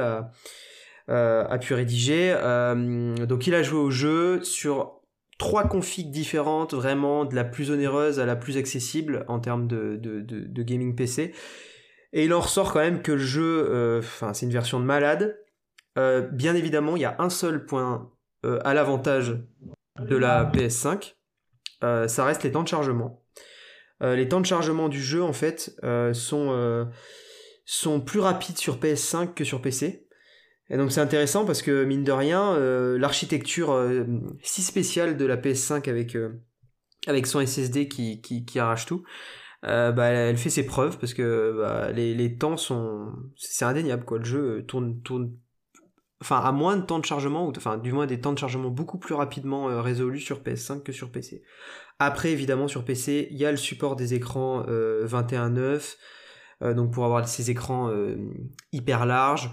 a, pu rédiger. Donc, il a joué au jeu sur trois configs différentes, vraiment de la plus onéreuse à la plus accessible en termes de gaming PC. Et il en ressort quand même que le jeu, euh, enfin c'est une version de malade. Euh, bien évidemment, il y a un seul point euh, à l'avantage de la PS5, euh, ça reste les temps de chargement. Les temps de chargement du jeu en fait sont, sont plus rapides sur PS5 que sur PC. Et donc c'est intéressant parce que mine de rien, l'architecture si spéciale de la PS5 avec, avec son SSD qui, qui arrache tout, euh, bah, elle fait ses preuves parce que bah, les, les temps sont... C'est indéniable quoi, le jeu tourne... tourne Enfin, à moins de temps de chargement, ou enfin, du moins des temps de chargement beaucoup plus rapidement euh, résolus sur PS5 que sur PC. Après, évidemment, sur PC, il y a le support des écrans euh, 21.9, euh, donc pour avoir ces écrans euh, hyper larges.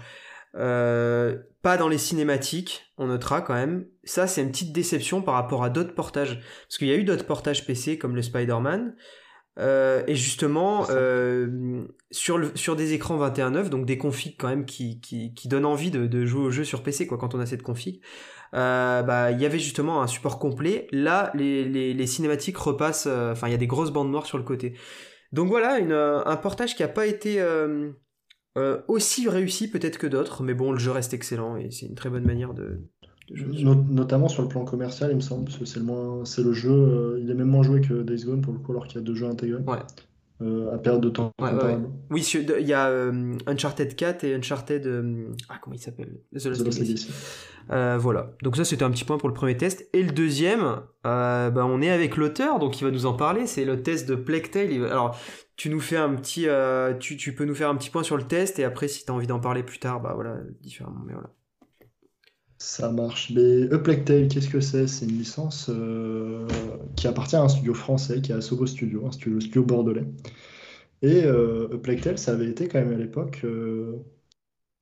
Euh, pas dans les cinématiques, on notera quand même. Ça, c'est une petite déception par rapport à d'autres portages. Parce qu'il y a eu d'autres portages PC comme le Spider-Man. Euh, et justement, euh, sur, le, sur des écrans 21.9, donc des configs quand même qui, qui, qui donnent envie de, de jouer au jeu sur PC quoi, quand on a cette config, euh, bah, il y avait justement un support complet. Là, les, les, les cinématiques repassent, euh, enfin, il y a des grosses bandes noires sur le côté. Donc voilà, une, euh, un portage qui n'a pas été euh, euh, aussi réussi peut-être que d'autres, mais bon, le jeu reste excellent et c'est une très bonne manière de, notamment sur le plan commercial, il me semble, parce que c'est le moins, le jeu, euh, il est même moins joué que Days Gone pour le coup, alors qu'il y a deux jeux intégrés Ouais. euh, à période de temps Ouais, ouais. Oui, il y a euh, Uncharted 4 et Uncharted. euh, ah, comment il s'appelle? The Lost The Legacy. Legacy. Euh, voilà. Donc, ça, c'était un petit point pour le premier test. Et le deuxième, bah, on est avec l'auteur, donc il va nous en parler. C'est le test de Plague Tale. Alors, tu nous fais un petit. tu, tu peux nous faire un petit point sur le test, et après, si tu as envie d'en parler plus tard, bah voilà, différemment. Mais voilà. Ça marche. Mais Tale, qu'est-ce que c'est? C'est une licence euh, qui appartient à un studio français, qui est Asobo Studio, un studio, studio bordelais. Et euh, ça avait été quand même à l'époque euh,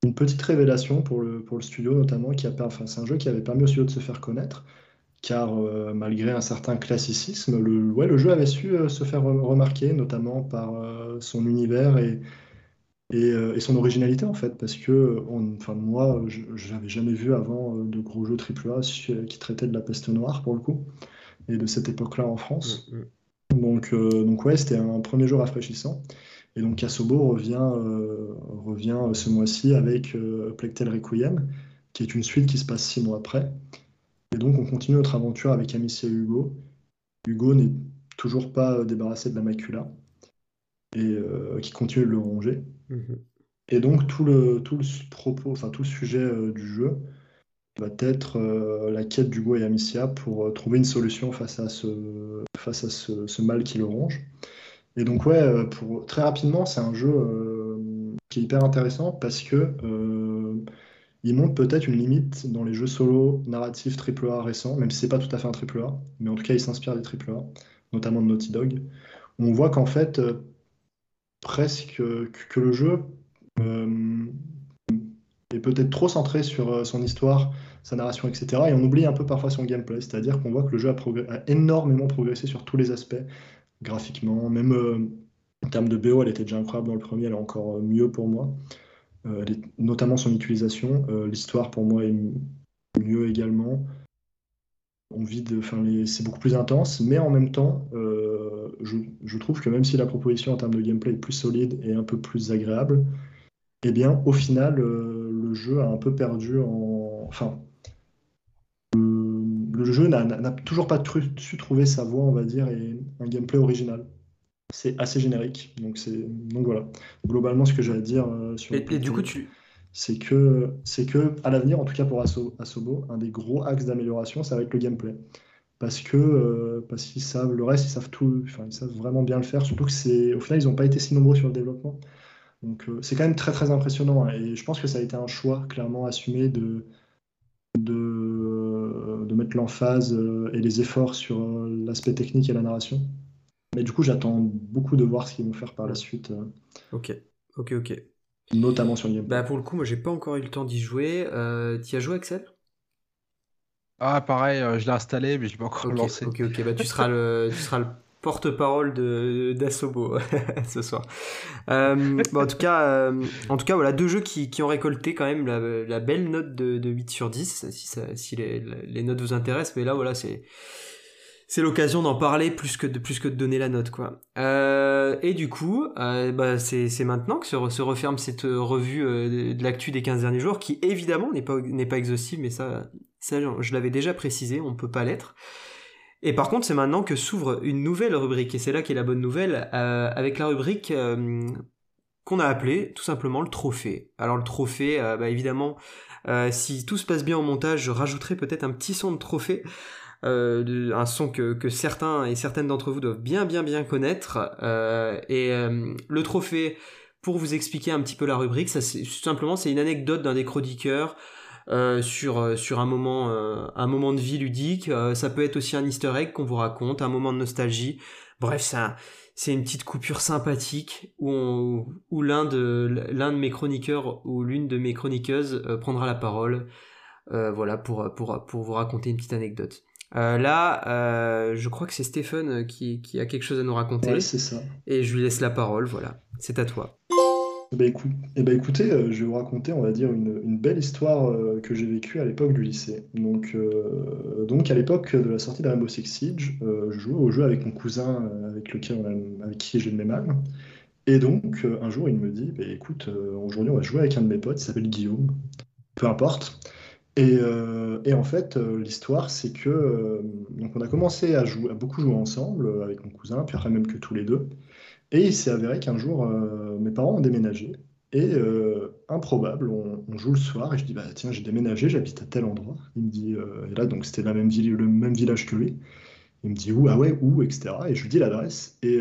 une petite révélation pour le, pour le studio, notamment, qui a, enfin, c'est un jeu qui avait permis au studio de se faire connaître, car euh, malgré un certain classicisme, le, ouais, le jeu avait su se faire re- remarquer, notamment par son univers et, et, euh, et son originalité, en fait, parce que on- enfin, moi, je n'avais jamais vu avant euh, de gros jeux AAA qui traitaient de la peste noire, pour le coup, et de cette époque-là en France. Mm, mm. Donc, euh, donc ouais, c'était un premier jeu rafraîchissant. Et donc Asobo revient, euh, revient ce mois-ci avec euh, Tale Requiem, qui est une suite qui se passe six mois après. Et donc on continue notre aventure avec Amicia et Hugo. Hugo n'est toujours pas débarrassé de la macula et qui continue de le ronger. Mhm. Et donc tout le, tout le propos, enfin tout le sujet du jeu va être la quête d'Hugo et Amicia pour trouver une solution face à ce, face à ce, ce mal qui le ronge. Et donc ouais, pour, très rapidement, c'est un jeu qui est hyper intéressant parce que euh, il montre peut-être une limite dans les jeux solo narratifs AAA récents, même si c'est pas tout à fait un AAA, mais en tout cas il s'inspire des AAA, notamment de Naughty Dog. On voit qu'en fait, euh, presque que le jeu euh, est peut-être trop centré sur son histoire, sa narration, etc. Et on oublie un peu parfois son gameplay, c'est-à-dire qu'on voit que le jeu a, énormément progressé sur tous les aspects, graphiquement, même en termes de BO, elle était déjà incroyable dans le premier, elle est encore mieux pour moi. Euh, notamment son utilisation. Euh, l'histoire pour moi est mieux également. On vide, enfin, c'est beaucoup plus intense, mais en même temps, euh, je, trouve que même si la proposition en termes de gameplay est plus solide et un peu plus agréable, eh bien, au final, le jeu a un peu perdu en. Enfin, le jeu n'a toujours pas su trouver sa voie, on va dire, et un gameplay original c'est assez générique. Donc, voilà, globalement, ce que j'ai à dire euh, sur. Et, du coup, tu. C'est que, c'est que, à l'avenir, en tout cas pour Asobo, un des gros axes d'amélioration, ça va être le gameplay. Parce que, euh, parce qu'ils savent, le reste, ils savent tout, enfin, ils savent vraiment bien le faire. Surtout que c'est, au final, ils n'ont pas été si nombreux sur le développement. Donc, euh, c'est quand même très, très impressionnant. Hein. et je pense que ça a été un choix clairement assumé de, de, de mettre l'emphase et les efforts sur l'aspect technique et la narration. Mais du coup, j'attends beaucoup de voir ce qu'ils vont faire par la suite. Euh. Ok, ok, ok. Notamment sur le Bah pour le coup, moi j'ai pas encore eu le temps d'y jouer. Euh, tu as joué Axel? Ah pareil, euh, je l'ai installé mais je l'ai pas encore lancé. Ok, ok, bah tu seras le, tu seras le porte-parole d'Asobo ce soir. Euh, en tout cas, en tout cas voilà deux jeux qui, qui ont récolté quand même la, belle note de, de, 8 sur 10 si, ça, si les, les, notes vous intéressent. Mais là voilà c'est c'est l'occasion d'en parler plus que de plus que de donner la note quoi. Euh, et du coup, euh, bah, c'est maintenant que se, se, referme cette revue euh, de l'actu des 15 derniers jours, qui évidemment n'est pas n'est pas exhaustive, mais ça, ça je l'avais déjà précisé, on peut pas l'être. Et par contre, c'est maintenant que s'ouvre une nouvelle rubrique, et c'est là qu'est la bonne nouvelle, avec la rubrique qu'on a appelée tout simplement le trophée. Alors le trophée, bah, évidemment, si tout se passe bien au montage, je rajouterai peut-être un petit son de trophée. Euh, un son que, certains et certaines d'entre vous doivent bien bien bien connaître. Euh, et euh, le trophée, pour vous expliquer un petit peu la rubrique, ça c'est simplement c'est une anecdote d'un des chroniqueurs. Sur, sur un, moment, un moment de vie ludique. ça peut être aussi un easter egg qu'on vous raconte, un moment de nostalgie. Bref, ça, c'est une petite coupure sympathique où, où l'un de, l'un de mes chroniqueurs ou l'une de mes chroniqueuses prendra la parole voilà, pour, pour, pour vous raconter une petite anecdote. Euh, là, euh, je crois que c'est Stéphane euh, qui, a quelque chose à nous raconter. Oui, c'est ça. Et je lui laisse la parole, voilà. C'est à toi. Eh ben, eh ben, écoutez, je vais vous raconter, on va dire, une, belle histoire que j'ai vécue à l'époque du lycée. Donc, donc à l'époque de la sortie de Rainbow Six Siege, je jouais au jeu avec mon cousin avec, lequel avec qui j'ai le même âge. Et donc, un jour, il me dit, bah, écoute, aujourd'hui, on va jouer avec un de mes potes, il s'appelle Guillaume. Peu importe. Euh, et, en fait, euh, l'histoire, c'est que euh, donc on a commencé à, jouer, à beaucoup jouer ensemble avec mon cousin, puis après même que tous les deux. Et il s'est avéré qu'un jour, mes parents ont déménagé. Et improbable, on, joue le soir et je dis bah tiens j'ai déménagé, j'habite à tel endroit. Il me dit et là donc c'était la même ville, le même village que lui. Il me dit où ah ouais où etc. Et je lui dis l'adresse et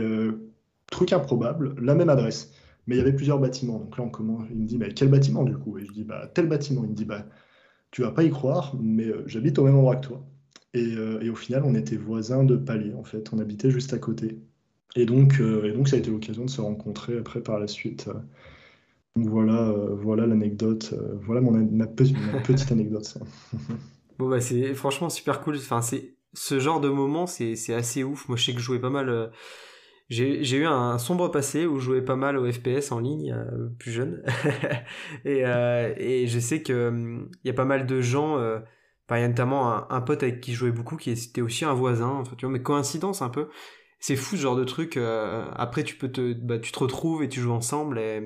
truc improbable, la même adresse. Mais il y avait plusieurs bâtiments. Donc là on commence, il me dit mais quel bâtiment du coup? Et je dis bah tel bâtiment. Il me dit bah tu vas pas y croire, mais euh, j'habite au même endroit que toi. Euh, et, au final, on était voisins de palier, en fait. On habitait juste à côté. Et donc, euh, et donc ça a été l'occasion de se rencontrer après par la suite. Donc voilà, voilà l'anecdote. voilà mon, ma, petite anecdote. bon bah c'est franchement super cool. Enfin c'est ce genre de moment, c'est assez ouf. Moi je sais que je jouais pas mal j'ai eu un sombre passé où je jouais pas mal au FPS en ligne, euh, plus jeune. et, euh, et, je sais qu'il hum, y a pas mal de gens, euh, il y a notamment un, pote avec qui je jouais beaucoup qui était aussi un voisin, enfin, tu vois, mais coïncidence un peu. C'est fou ce genre de truc. après, tu peux te, bah, tu te retrouves et tu joues ensemble. Et,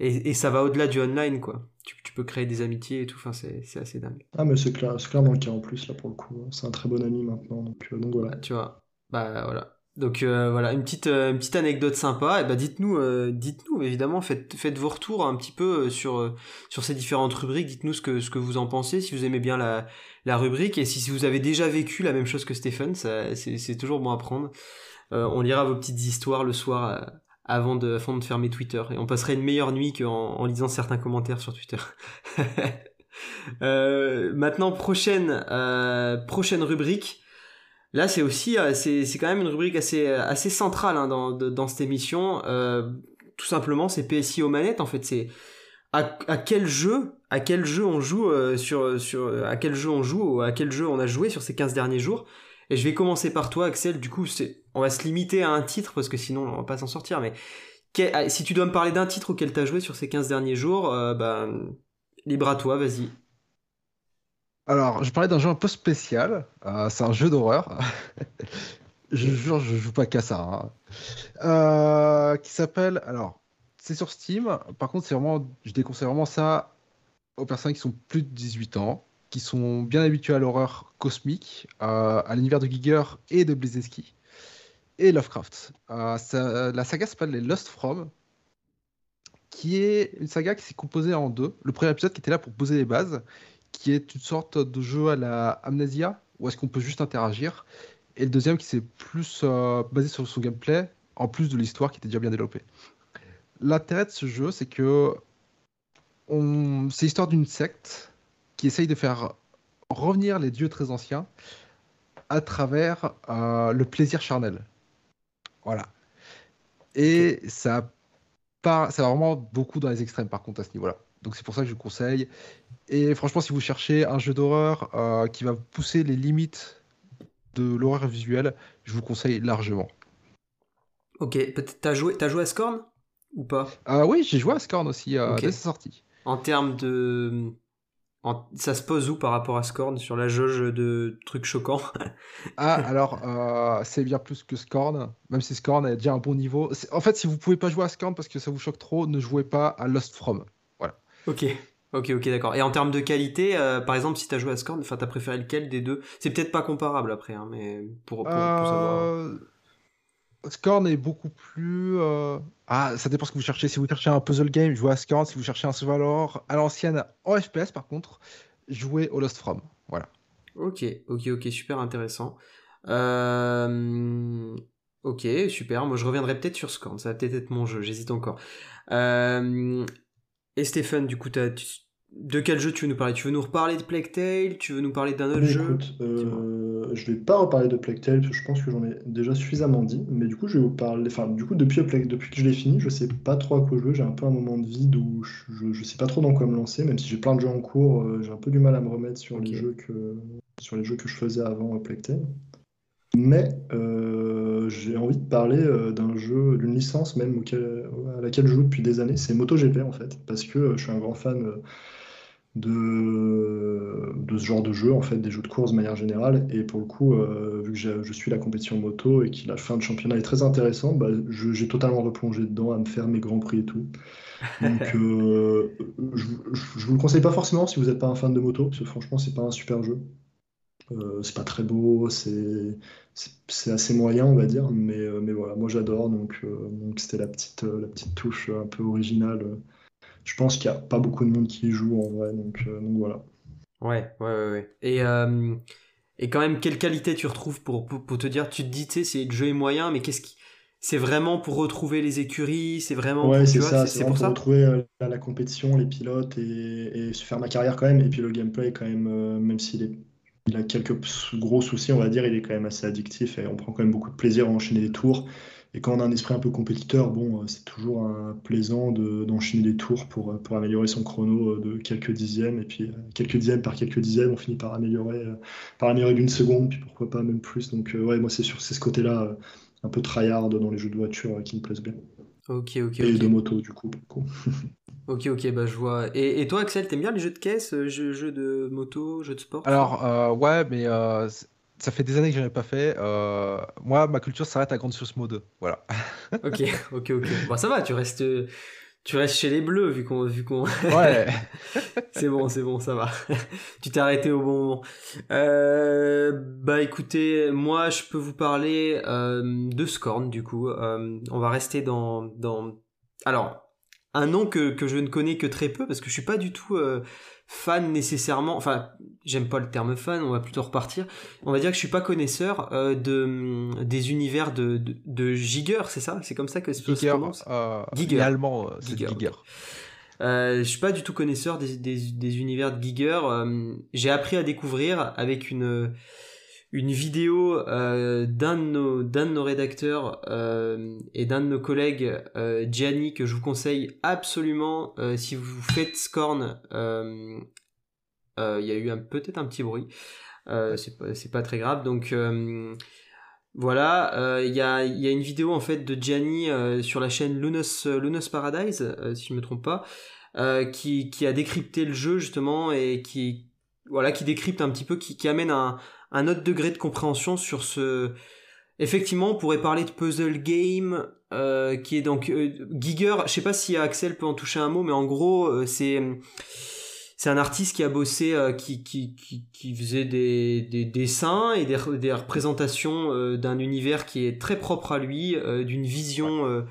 et, ça va au-delà du online, quoi. Tu, tu, peux créer des amitiés et tout, enfin, c'est assez dingue. Ah, mais c'est clair, clairement le cas en plus, là, pour le coup. C'est un très bon ami maintenant, donc, euh, donc voilà. Tu vois, bah voilà. Donc euh, voilà, une petite, euh, une petite anecdote sympa. Et bah dites-nous, dites-nous évidemment, faites, faites vos retours un petit peu sur, sur ces différentes rubriques. Dites-nous ce que, ce que vous en pensez, si vous aimez bien la, la rubrique et si, vous avez déjà vécu la même chose que Stéphane, c'est toujours bon à prendre. on lira vos petites histoires le soir avant de, avant de fermer Twitter. Et on passerait une meilleure nuit qu'en en lisant certains commentaires sur Twitter. euh, maintenant, prochaine, euh, prochaine rubrique. Là, c'est aussi, euh, c'est, quand même une rubrique assez, assez centrale hein, dans, dans cette émission. Euh, tout simplement, c'est PSI aux manettes. En fait, c'est à, à, quel jeu, à quel jeu on joue euh, sur, sur, à quel jeu on joue, ou à quel jeu on a joué sur ces 15 derniers jours. Et je vais commencer par toi, Axel. Du coup, on va se limiter à un titre parce que sinon on va pas s'en sortir. Mais ah, si tu dois me parler d'un titre auquel tu as joué sur ces 15 derniers jours, euh, bah, libre à toi, vas-y. Alors, je parlais d'un jeu un peu spécial. Euh, c'est un jeu d'horreur. je jure, je joue pas qu'à ça. Hein. Euh, qui s'appelle. Alors, c'est sur Steam. Par contre, c'est vraiment, je déconseille vraiment ça aux personnes qui sont plus de 18 ans qui sont bien habitués à l'horreur cosmique, euh, à l'univers de Giger et de Blazewski et Lovecraft. La saga s'appelle les Lost From, qui est une saga qui s'est composée en deux. Le premier épisode qui était là pour poser les bases, qui est une sorte de jeu à la Amnesia, où est-ce qu'on peut juste interagir, et le deuxième qui s'est plus euh, basé sur son gameplay, en plus de l'histoire qui était déjà bien développée. L'intérêt de ce jeu, c'est que c'est l'histoire d'une secte qui essaye de faire revenir les dieux très anciens à travers euh, le plaisir charnel. Voilà. Et ça, part, ça va vraiment beaucoup dans les extrêmes par contre à ce niveau-là. Donc c'est pour ça que je conseille. Et franchement, si vous cherchez un jeu d'horreur euh, qui va pousser les limites de l'horreur visuelle, je vous conseille largement. Ok, peut-être t'as joué, as joué à Scorn? Ou pas? Euh, Oui, j'ai joué à Scorn aussi euh, dès sa sortie. En termes de ça se pose où par rapport à Scorn sur la jauge de trucs choquants? Ah, alors, euh, c'est bien plus que Scorn, même si Scorn a déjà un bon niveau. En fait, si vous pouvez pas jouer à Scorn parce que ça vous choque trop, ne jouez pas à Lost From. Ok. Ok, ok, d'accord. Et en termes de qualité, euh, par exemple, si tu as joué à Scorn, enfin, t'as préféré lequel des deux? C'est peut-être pas comparable après, hein, mais pour, pour, savoir. Euh, Scorn est beaucoup plus. Euh, ah, ça dépend ce que vous cherchez. Si vous cherchez un puzzle game, jouez à Scorn. Si vous cherchez un survival à l'ancienne, en FPS par contre, jouez au Lost From. Voilà. Ok, ok, ok, super intéressant. Euh, ok, super. Moi, je reviendrai peut-être sur Scorn. Ça va peut-être être mon jeu. J'hésite encore. Euh, et Stéphane, du coup, as, de quel jeu tu veux nous parler? Tu veux nous reparler de Plague Tale? Tu veux nous parler d'un autre jeu? euh, Je vais pas reparler de Plague Tale parce que je pense que j'en ai déjà suffisamment dit. Mais du coup, je vais vous parler. Enfin, du coup, depuis, depuis que je l'ai fini, je sais pas trop à quoi jouer. J'ai un peu un moment de vide où je, je sais pas trop dans quoi me lancer. Même si j'ai plein de jeux en cours, euh, j'ai un peu du mal à me remettre sur les jeux que sur les jeux que je faisais avant Plague Tale. Mais euh, j'ai envie de parler euh, d'un jeu, d'une licence même à laquelle je joue depuis des années. C'est MotoGP en fait, parce que je suis un grand fan de, de ce genre de jeu, en fait, des jeux de course de manière générale. Et pour le coup, euh, vu que je suis la compétition moto et que la fin de championnat est très intéressante, bah, j'ai totalement replongé dedans à me faire mes grands prix et tout. Donc, euh, je, je, vous le conseille pas forcément si vous n'êtes pas un fan de moto, parce que franchement, c'est pas un super jeu. Euh, c'est pas très beau, c'est assez moyen, on va dire, mais, mais voilà, moi j'adore, donc donc c'était la petite, la petite touche un peu originale je pense qu'il n'y a pas beaucoup de monde qui y joue en vrai, donc, euh, donc voilà. Ouais, ouais, ouais. Et, euh, et quand même, quelle qualité tu retrouves pour, pour, te dire, tu te dis, tu sais, le jeu est moyen, mais qu'est-ce qui. C'est vraiment pour retrouver les écuries, c'est vraiment ouais, c'est ça, c'est pour, ça? retrouver euh, la, compétition, les pilotes et, et, se faire ma carrière quand même. Et puis le gameplay, quand même, même s'il est il a quelques gros soucis, on va dire, il est quand même assez addictif et on prend quand même beaucoup de plaisir à enchaîner les tours. Et quand on a un esprit un peu compétiteur, bon, euh, c'est toujours un plaisant d'enchaîner les tours pour, euh, pour améliorer son chrono euh, de quelques dixièmes. Et puis, quelques dixièmes par quelques dixièmes, on finit par améliorer, par améliorer d'une seconde, puis pourquoi pas même plus. Donc, ouais, moi, c'est sur ce côté-là, un peu tryhard dans les jeux de voiture qui me plaisent bien. Ok, ok. Et de moto, du coup. ok, ok, bah je vois. Et, et toi, Axel, t'aimes bien les jeux de caisse, jeux, jeux, de moto, jeux de sport Alors, ouais, mais ça fait des années que je n'en ai pas fait. Euh, moi, ma culture s'arrête à Grande Mode 2. Voilà. ok, ok, ok. Bon, ça va, tu restes, Tu restes chez les bleus vu qu'on vu qu'on. Ouais. c'est bon, c'est bon, ça va. tu t'es arrêté au bon moment. Euh, bah écoutez, moi je peux vous parler euh, de Scorn du coup. Euh, on va rester dans dans. Alors un nom que que je ne connais que très peu parce que je suis pas du tout euh, fan nécessairement, enfin j'aime pas le terme fan, on va plutôt repartir. On va dire que je suis pas connaisseur euh, de mm, des univers de de, de Giger, c'est ça? C'est comme ça que ça se Giger, prononce? euh, Giger. allemand, euh, c'est Giger, Giger. ok. Euh, je suis pas du tout connaisseur des, des, des univers de Giger. Euh, J'ai appris à découvrir avec une une vidéo euh, d'un de nos d'un de nos rédacteurs euh, et d'un de nos collègues euh, Gianni que je vous conseille absolument euh, si vous faites Scorn. Il y a eu peut-être un petit bruit. C'est pas c'est pas très grave. Donc voilà, il y, a, y a une vidéo en fait de Gianni sur la chaîne Lunos, Lunos Paradise, si je me trompe pas, qui, qui a décrypté le jeu justement et qui voilà qui décrypte un petit peu, qui, qui amène un, un autre degré de compréhension sur ce. Effectivement, on pourrait parler de puzzle game, euh, qui est donc euh, Giger. Je sais pas si Axel peut en toucher un mot, mais en gros, euh, c'est c'est un artiste qui a bossé, qui, qui, qui, qui faisait des, des dessins et des, des représentations d'un univers qui est très propre à lui, d'une vision,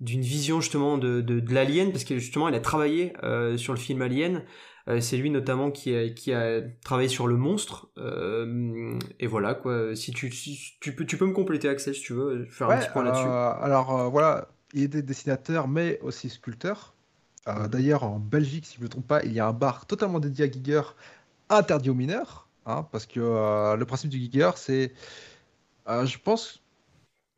d'une vision justement de, de, de l'alien, parce que justement il a travaillé sur le film Alien. Euh, c'est lui notamment qui a, qui a travaillé sur le monstre. Euh, et voilà quoi. Si tu, si tu peux, tu peux me compléter Axel si tu veux, faire un petit point là-dessus. euh, alors euh, voilà, il était dessinateur, mais aussi sculpteur. Euh, D'ailleurs, en Belgique, si je ne me trompe pas, il y a un bar totalement dédié à Giger, interdit aux mineurs, hein, parce que euh, le principe du Giger, c'est, euh, je pense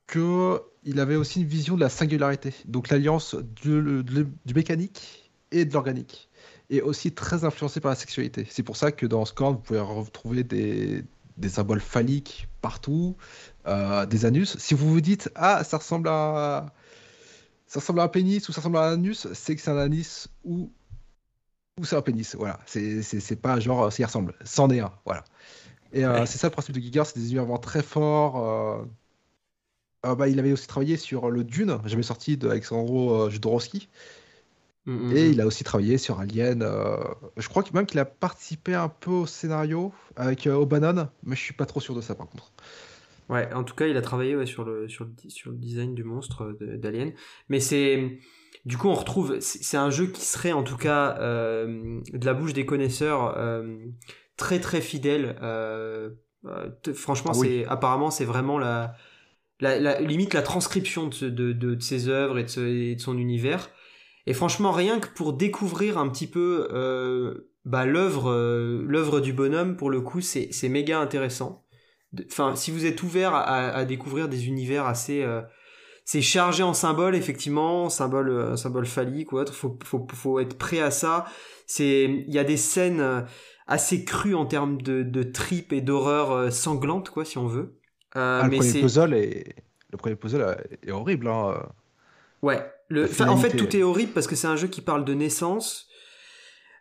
que il avait aussi une vision de la singularité, donc l'alliance du, du- du mécanique et de l'organique, et aussi très influencé par la sexualité. C'est pour ça que dans Scorn, vous pouvez retrouver des, symboles phalliques partout, euh, des anus. Si vous vous dites, ah, ça ressemble à ça ressemble à un pénis ou ça ressemble à un anus, c'est que c'est un anus ou, ou c'est un pénis. Voilà, c'est pas genre euh, ça y ressemble, c'en est un. Voilà. Et euh, c'est ça le principe de Giger, c'est des univers très forts. euh. Euh, bah, il avait aussi travaillé sur le Dune, jamais sorti de Alexandro euh. Mm, mm, Et mm. il a aussi travaillé sur Alien. euh, Je crois que même qu'il a participé un peu au scénario avec euh, O'Bannon, mais je suis pas trop sûr de ça par contre. Ouais, en tout cas, il a travaillé ouais, sur, le, sur, le, sur le design du monstre euh, d'Alien. Mais c'est. Du coup, on retrouve. C'est un jeu qui serait, en tout cas, euh, de la bouche des connaisseurs, très très fidèle. franchement, Ah oui. apparemment, c'est vraiment la, la, la- limite la transcription de, de, de, de ses œuvres et de, ce- et de son univers. Et franchement, rien que pour découvrir un petit peu euh, bah, l'œuvre euh, l'œuvre du bonhomme, pour le coup, c'est c'est méga intéressant. Enfin, si vous êtes ouvert à, à découvrir des univers assez, euh, c'est chargé en symboles effectivement, symboles, euh, symboles phalliques ou autre. Faut, faut, faut être prêt à ça. C'est, il y a des scènes euh, assez crues en termes de, de tripes et d'horreur sanglante, quoi, si on veut. Euh, Ah, le premier c'est, puzzle est le premier puzzle est horrible. Hein. Ouais, le, en fait, tout est horrible parce que c'est un jeu qui parle de naissance.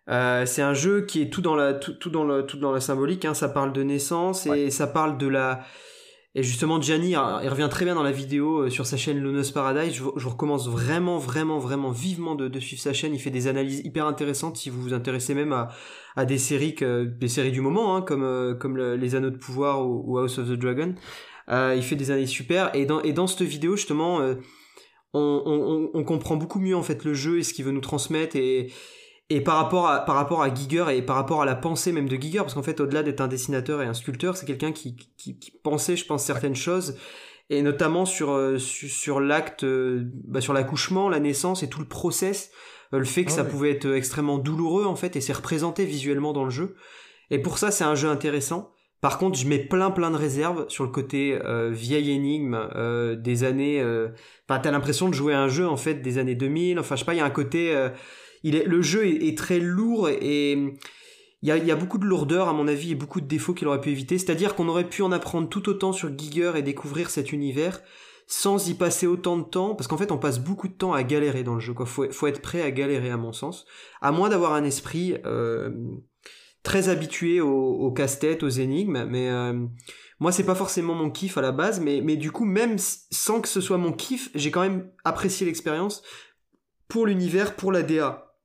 Euh, c'est un jeu qui est tout dans la, tout, tout dans le, tout dans la symbolique. Hein. Ça parle de naissance et ça parle de la. Et justement, Gianni, hein, il revient très bien dans la vidéo euh, sur sa chaîne Lunos Paradise. Je, vous- je vous recommence vraiment, vraiment, vraiment vivement de, de suivre sa chaîne. Il fait des analyses hyper intéressantes si vous vous intéressez même à, à des séries que, des séries du moment, hein, comme, euh, comme le- Les Anneaux de Pouvoir ou, ou House of the Dragon. Euh, il fait des analyses super. Et dans, et dans cette vidéo, justement, euh, on, on, on comprend beaucoup mieux en fait le jeu et ce qu'il veut nous transmettre et, et par rapport à par rapport à Giger et par rapport à la pensée même de Giger parce qu'en fait au-delà d'être un dessinateur et un sculpteur c'est quelqu'un qui, qui, qui pensait je pense certaines choses et notamment sur euh, sur, sur l'acte euh, bah, sur l'accouchement la naissance et tout le process euh, le fait que Ah ça pouvait être extrêmement douloureux en fait et c'est représenté visuellement dans le jeu. Et pour ça c'est un jeu intéressant par contre, je mets plein plein de réserves sur le côté euh, vieille énigme euh, des années. euh, Enfin, t'as l'impression de jouer à un jeu en fait des années 2000. Enfin, je sais pas, il y a un côté. euh, il est, le jeu est, très lourd et il y a, beaucoup de lourdeur à mon avis et beaucoup de défauts qu'il aurait pu éviter. C'est-à-dire qu'on aurait pu en apprendre tout autant sur Giger et découvrir cet univers sans y passer autant de temps, parce qu'en fait on passe beaucoup de temps à galérer dans le jeu. Quoi. Faut, faut être prêt à galérer à mon sens, à moins d'avoir un esprit très habitué au, au casse-tête, aux énigmes. Mais euh, moi c'est pas forcément mon kiff à la base, mais, mais du coup même sans que ce soit mon kiff, j'ai quand même apprécié l'expérience pour l'univers, pour la DA.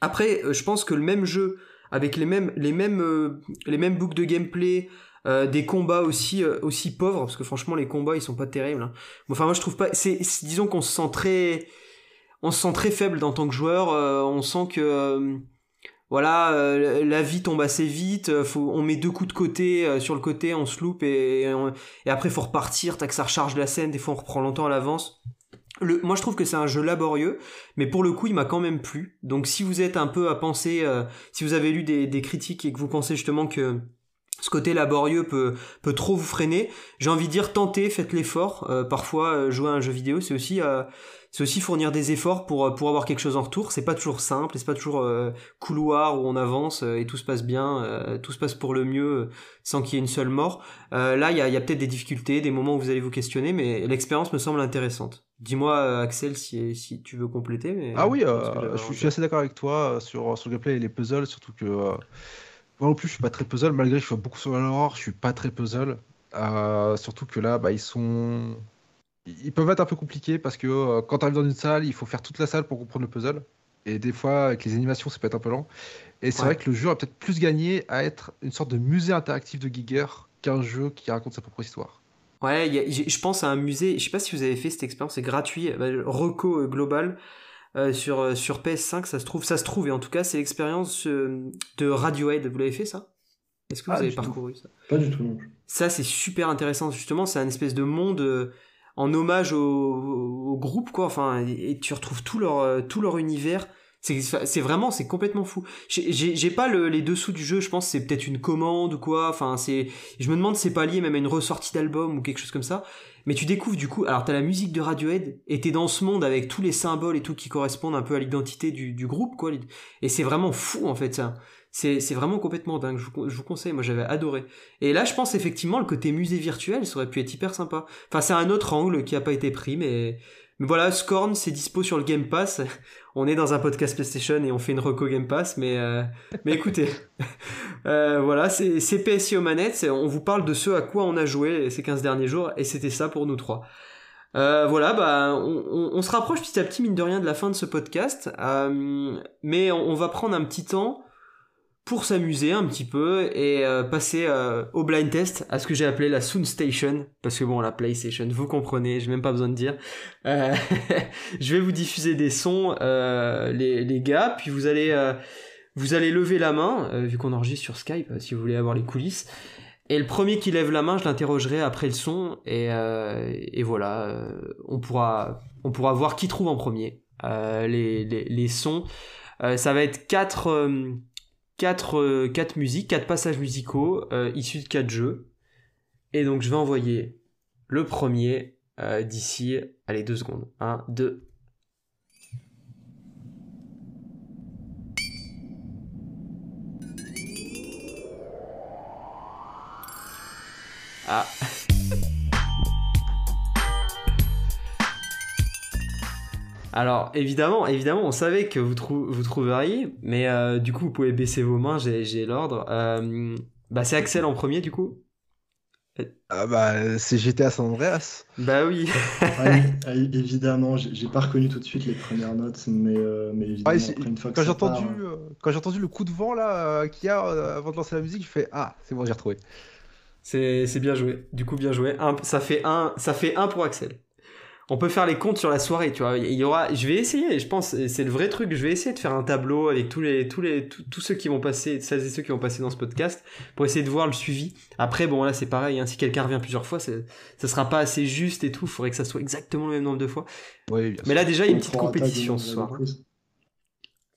Après, je pense que le même jeu, avec les mêmes, les mêmes, les mêmes de gameplay, des combats aussi aussi pauvres parce que franchement les combats ils sont pas terribles hein. enfin moi je trouve pas c'est disons qu'on se sent très on se sent très faible dans tant que joueur on sent que voilà, euh, la vie tombe assez vite, euh, faut, on met deux coups de côté euh, sur le côté, on se loupe et, et, après faut repartir, tac ça recharge la scène, des fois on reprend longtemps à l'avance. Moi je trouve que c'est un jeu laborieux, mais pour le coup il m'a quand même plu. Donc si vous êtes un peu à penser, si vous avez lu des, critiques et que vous pensez justement que ce côté laborieux peut, peut trop vous freiner. J'ai envie de dire tentez, faites l'effort. Parfois, jouer à un jeu vidéo, c'est aussi, c'est aussi fournir des efforts pour, pour avoir quelque chose en retour. C'est pas toujours simple, c'est pas toujours couloir où on avance et tout se passe bien, tout se passe pour le mieux sans qu'il y ait une seule mort. là, il y a, y a peut-être des difficultés, des moments où vous allez vous questionner, mais l'expérience me semble intéressante. Dis-moi, Axel, si, si tu veux compléter. Mais ah oui, je, suis assez d'accord avec toi sur, sur le gameplay et les puzzles, surtout que moi non plus, je suis pas très puzzle, malgré que je sois beaucoup sur l'horreur, je suis pas très puzzle. Euh, surtout que là, bah, ils sont. Ils peuvent être un peu compliqués parce que euh, quand tu arrives dans une salle, il faut faire toute la salle pour comprendre le puzzle. Et des fois, avec les animations, ça peut être un peu lent. Et c'est vrai que le jeu a peut-être plus gagné à être une sorte de musée interactif de Giger qu'un jeu qui raconte sa propre histoire. Ouais, je pense à un musée, je sais pas si vous avez fait cette expérience, c'est gratuit, bah, Reco euh, Global. Euh, sur, euh, sur PS5, ça se trouve, ça se trouve, et en tout cas, c'est l'expérience euh, de Radiohead. Vous l'avez fait ça? Est-ce que vous avez parcouru ça? Pas du tout, non. Ça, c'est super intéressant, justement, c'est un espèce de monde en hommage au, au, groupe, quoi. Enfin, et, tu retrouves tout leur, tout leur univers. C'est vraiment, c'est complètement fou. J'ai pas le, les dessous du jeu, je pense c'est peut-être une commande ou quoi. Enfin, c'est, je me demande c'est pas lié même à une ressortie d'album ou quelque chose comme ça. Mais tu découvres du coup, alors t'as la musique de Radiohead, et t'es dans ce monde avec tous les symboles et tout qui correspondent un peu à l'identité du, du, groupe, quoi. Et c'est vraiment fou en fait ça. C'est, c'est vraiment complètement dingue, je vous, je vous conseille, moi j'avais adoré. Et là je pense effectivement le côté musée virtuel, ça aurait pu être hyper sympa. Enfin c'est un autre angle qui a pas été pris, mais mais voilà, Scorn, c'est dispo sur le Game Pass. On est dans un podcast PlayStation et on fait une reco Game Pass, mais euh, mais écoutez, euh, voilà, c'est PSI aux manettes. On vous parle de ce à quoi on a joué ces 15 derniers jours, et c'était ça pour nous trois. Euh, voilà, bah, on, on, se rapproche petit à petit, mine de rien, de la fin de ce podcast, mais on, on, va prendre un petit temps pour s'amuser un petit peu et euh, passer euh, au blind test, à ce que j'ai appelé la Soon Station, parce que bon, la PlayStation, vous comprenez, j'ai même pas besoin de dire. Euh, je vais vous diffuser des sons, les, les, gars, puis vous allez, vous allez lever la main, vu qu'on enregistre sur Skype, si vous voulez avoir les coulisses. Et le premier qui lève la main, je l'interrogerai après le son, et, et voilà, on pourra, on pourra voir qui trouve en premier les, les, les, sons. ça va être quatre 4, euh, musiques, 4 passages musicaux euh, issus de 4 jeux. Et donc je vais envoyer le premier euh, d'ici, allez, 2 secondes. 1, 2. Ah Alors évidemment, évidemment, on savait que vous, vous trouveriez, mais euh, du coup vous pouvez baisser vos mains, j'ai l'ordre. Euh, bah c'est Axel en premier du coup. Ah bah c'est GTA San Andreas. Bah oui. évidemment, j'ai pas reconnu tout de suite les premières notes, mais, euh, mais évidemment après une fois quand j'ai entendu quand j'ai entendu le coup de vent là qu'il y a avant de lancer la musique, je fais ah c'est bon j'ai retrouvé. C'est bien joué. Du coup bien joué. ça fait un ça fait un pour Axel on peut faire les comptes sur la soirée, tu vois. Il y aura, je vais essayer, je pense, c'est le vrai truc. Je vais essayer de faire un tableau avec tous les, tous les, tous ceux qui vont passer, celles et ceux qui vont passer dans ce podcast, pour essayer de voir le suivi. Après, bon, là, c'est pareil. Hein, si quelqu'un revient plusieurs fois, ça sera pas assez juste et tout. Il faudrait que ça soit exactement le même nombre de fois. Oui, mais là, déjà, il y a une petite compétition ce soir.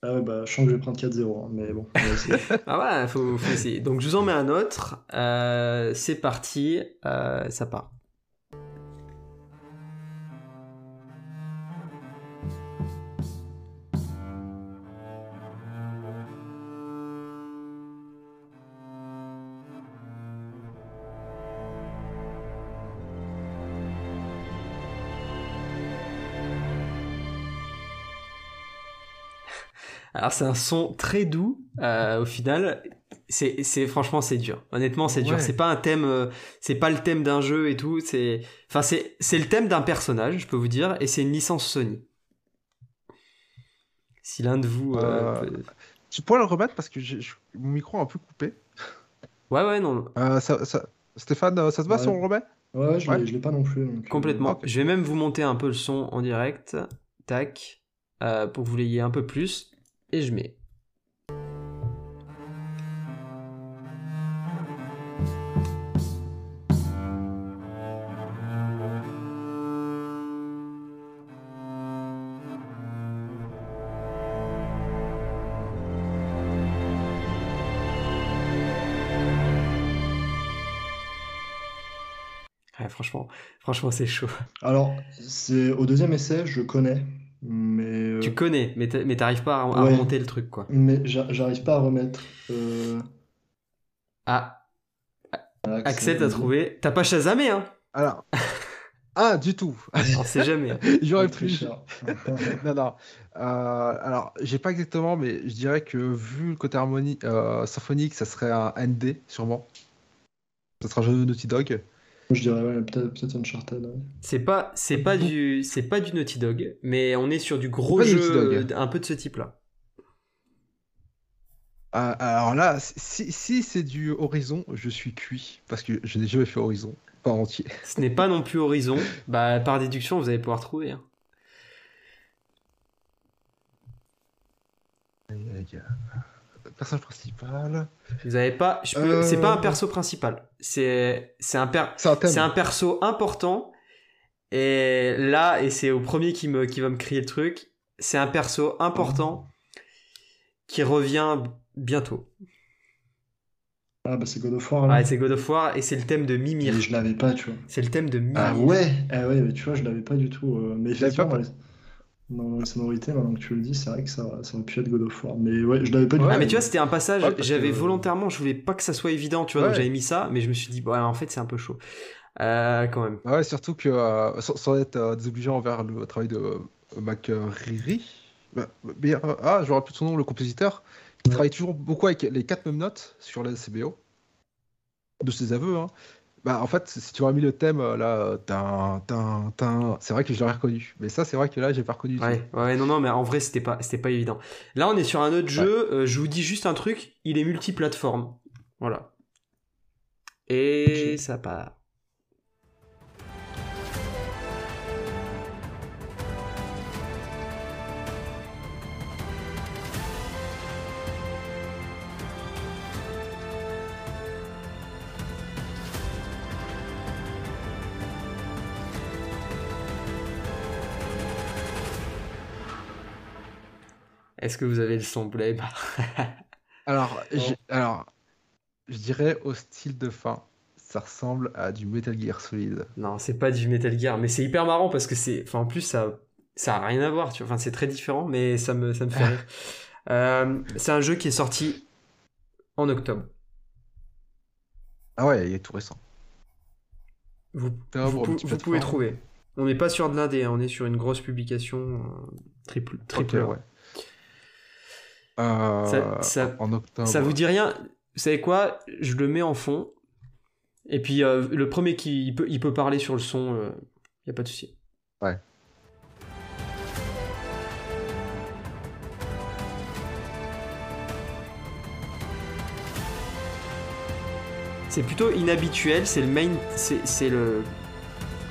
Ah ouais, bah, je sens que je vais prendre 4-0, hein, mais bon. ah ouais, faut, faut essayer. Donc, je vous en mets un autre. Euh, c'est parti, euh, ça part. Alors c'est un son très doux euh, au final. C'est, c'est franchement c'est dur. Honnêtement c'est dur. C'est pas un thème, euh, c'est pas le thème d'un jeu et tout. C'est, enfin c'est, c'est le thème d'un personnage, je peux vous dire, et c'est une licence Sony. Si l'un de vous. euh, Euh, peut- Tu pourrais le remettre parce que je- mon micro est un peu coupé. Ouais, ouais, non, Euh, ça, ça- Stéphane, ça te va Ouais. si on le remet? Ouais, ouais, je Ouais. l'ai je l'ai pas non plus. donc, complètement. Je vais même vous monter un peu le son en direct. Tac. euh, pour que vous l'ayez un peu plus. Et je mets. Ouais, franchement, franchement, c'est chaud. Alors, c'est au deuxième essai, je connais, Tu connais, mais t'a- mais t'arrives pas à, à Ouais. remonter le truc, quoi. mais j'a- j'arrive pas à remettre. euh, Ah, Axel, Axel, t'as trouvé. T'as pas Shazamé, hein? Alors. Ah, du tout. On sait jamais. J'aurais cher. Non, non. Euh, alors, j'ai pas exactement, mais je dirais que vu le côté harmonie, euh, symphonique, ça serait un ND, sûrement. Ça sera un jeu de Naughty Dog. Je dirais ouais, peut-être Uncharted. ouais. C'est pas, c'est pas du, c'est pas du Naughty Dog, mais on est sur du gros jeu, Naughty Dog. un peu de ce type-là. Euh, alors là, si, si c'est du Horizon, je suis cuit. Parce que je n'ai jamais fait Horizon. Pas entier. Ce n'est pas non plus Horizon. Bah, par déduction, vous allez pouvoir trouver. hein. Personnage principal. Vous avez pas, je peux- Euh. c'est pas un perso principal. C'est, c'est un per, C'est un thème. c'est un perso important. Et là, et c'est au premier qui me, qui va me crier le truc. C'est un perso important qui revient bientôt. Ah, bah c'est God of War. Là. Ouais, c'est God of War et c'est le thème de Mimir. Et je l'avais pas, tu vois. C'est le thème de Mimir. Ah ouais, ah ouais, mais tu vois, je l'avais pas du tout. euh, mais Je l'avais pas- les, dans les sonorités, maintenant que tu le dis, c'est vrai que ça, ça aurait pu être God of War. Mais ouais, je l'avais pas du Ouais, Ah mais tu vois c'était un passage Ouais, j'avais que- volontairement je voulais pas que ça soit évident tu vois donc j'avais mis ça mais je me suis dit ouais en fait c'est un peu chaud Euh, quand même Ouais, surtout que euh, sans, sans être euh, désobligeant envers le travail de euh, McReary. Bah, mais, euh, ah, je me rappelle plus de son nom, le compositeur, qui Ouais. travaille toujours beaucoup avec les quatre mêmes notes sur la CBO. De ses aveux, hein. Bah, en fait, si tu aurais mis le thème euh, là, euh, c'est vrai que je l'aurais reconnu. Mais ça, c'est vrai que là, j'ai pas reconnu. ouais ouais non non mais en vrai c'était pas c'était pas évident. Là on est sur un autre jeu euh, je vous dis juste un truc il est multiplateforme. Voilà. Et ça a est-ce que vous avez le son blême Alors, j'ai- alors, je dirais au style de fin, ça ressemble à du Metal Gear Solid. Non, c'est pas du Metal Gear, mais c'est hyper marrant parce que c'est. Enfin, en plus, ça, ça a rien à voir, tu vois. Enfin, c'est très différent, mais ça me, ça me fait rire. Euh, c'est un jeu qui est sorti en octobre. Ah ouais, il est tout récent. Vous, Ah, vous, bon, pou- petit vous pouvez trouver. On n'est pas sur de l'indé, on est sur une grosse publication euh, triple. triple ouais. Euh, Ça- ça- en octobre. Ça vous dit rien? Vous savez quoi? Je le mets en fond. Et puis, euh, le premier qui il peut, il peut parler sur le son, il n'y a pas de souci. Ouais. C'est plutôt inhabituel, c'est le main, c'est c'est le,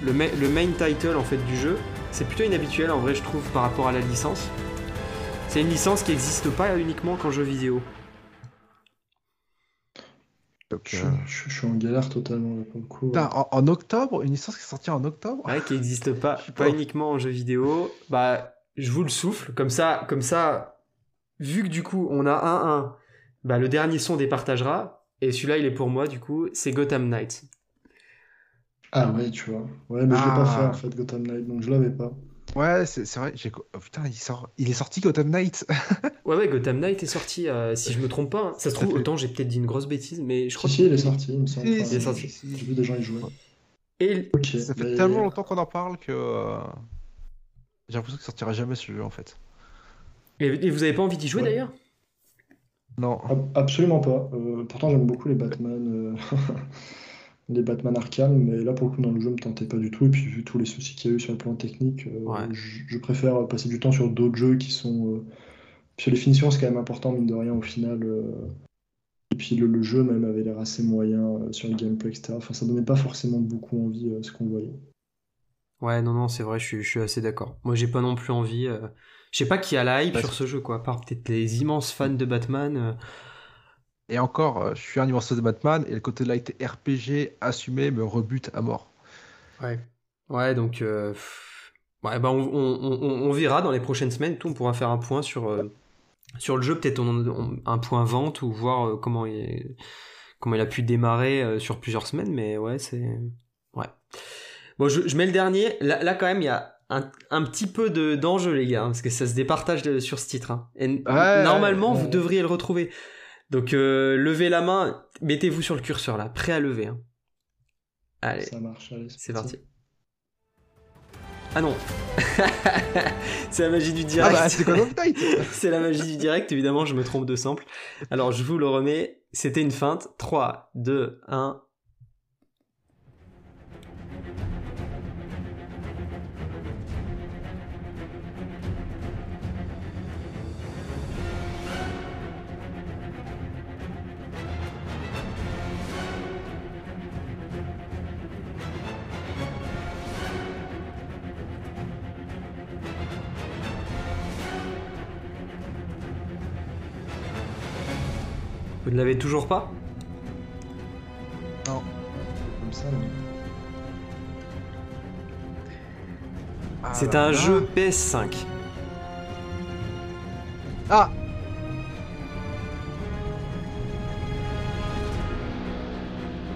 le, ma- le main title en fait du jeu. C'est plutôt inhabituel en vrai je trouve par rapport à la licence. C'est une licence qui n'existe pas uniquement qu'en jeu vidéo. Donc, Je, euh, je- je suis en galère totalement là, pour le coup. putain, en, en octobre, une licence qui est sortie en octobre Ouais, qui n'existe pas, pas pas. uniquement en jeu vidéo. Bah, je vous le souffle, comme ça, comme ça, vu que du coup on a un 1, bah le dernier son départagera. Et celui-là il est pour moi du coup, c'est Gotham Knights. Ah ouais, tu vois. Ouais, mais je l'ai Ah. pas fait en fait, Gotham Knight, donc je l'avais pas. Ouais, c'est vrai. j'ai- oh, putain, il, sort... il est sorti Gotham Knight. Ouais, ouais, Gotham Knight est sorti, euh, si je me trompe pas. hein. Ça se trouve, fait. autant j'ai peut-être dit une grosse bêtise, mais je Si, crois si, il est sorti, il me semble. Si, il est sorti. J'ai vu des gens y jouer. Et Ça fait mais- tellement longtemps qu'on en parle que euh, j'ai l'impression qu'il sortira jamais ce jeu en fait. Et, vous avez pas envie d'y jouer Ouais. d'ailleurs? Non. Ab- Absolument pas. Euh, pourtant, j'aime beaucoup les Batman, euh, les Batman Arkham, mais là, pour le coup, dans le jeu, me tentait pas du tout. Et puis, vu tous les soucis qu'il y a eu sur le plan technique, euh, Ouais. je, je préfère passer du temps sur d'autres jeux qui sont, euh, Puis les finitions, c'est quand même important, mine de rien, au final. Et puis le, jeu même avait l'air assez moyen sur le gameplay, etc. Enfin, ça donnait pas forcément beaucoup envie ce qu'on voyait. Ouais, non, non, c'est vrai, je suis, assez d'accord. Moi, j'ai pas non plus envie. Je sais pas qui a la hype sur ce jeu, quoi. À part peut-être les immenses fans de Batman. Et encore, je suis un immense fan de Batman et le côté de light RPG assumé me rebute à mort. Ouais. Ouais, donc. Ouais, bah on, on, verra dans les prochaines semaines. Tout, on pourra faire un point sur, euh, sur le jeu, peut-être un point vente ou voir euh, comment, il, comment il a pu démarrer euh, sur plusieurs semaines. Mais ouais, c'est. Ouais. Bon, je, je, mets le dernier. Là, là quand même, il y a un, un petit peu d'enjeu, les gars, hein, parce que ça se départage sur ce titre. Hein. Et normalement, vous devriez le retrouver. Donc, levez la main, mettez-vous sur le curseur là, prêt à lever. Hein. Allez, ça marche, c'est parti. Ah non C'est la magie du direct. Ah bah, c'est la magie du direct, évidemment, je me trompe de sample. Alors je vous le remets, c'était une feinte. 3, 2, 1, Vous l'avez toujours pas Non. Comme ça, ah C'est un jeu PS5. Ah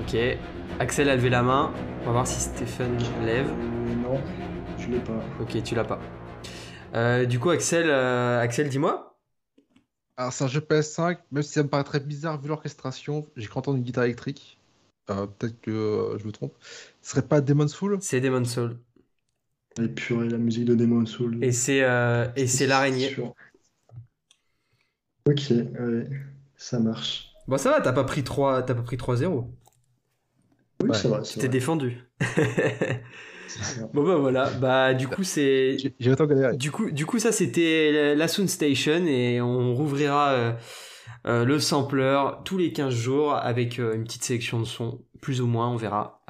Ok. Axel a levé la main. On va voir si Stéphane lève. non, je l'ai pas. Ok, tu l'as pas. Euh, du coup, Axel, euh, Axel dis-moi. Alors, c'est un jeu PS5, même si ça me paraît très bizarre vu l'orchestration. J'ai cru entendre une guitare électrique. Euh, peut-être que euh, je me trompe. Ce serait pas Demon's Soul? C'est Demon's Soul. Et purée, la musique de Demon's Soul. Et c'est euh, et c'est l'araignée. Ok, ouais, ça marche. Bon, ça va, t'as pas pris 3 t'as pas pris 3-0. Oui, ça va. Tu t'es défendu. Bon bah voilà, bah du coup c'est. J'ai autant galéré. Du coup, du coup ça c'était la Sound Station et on rouvrira euh, euh, le sampler tous les 15 jours avec euh, une petite sélection de sons, plus ou moins, on verra.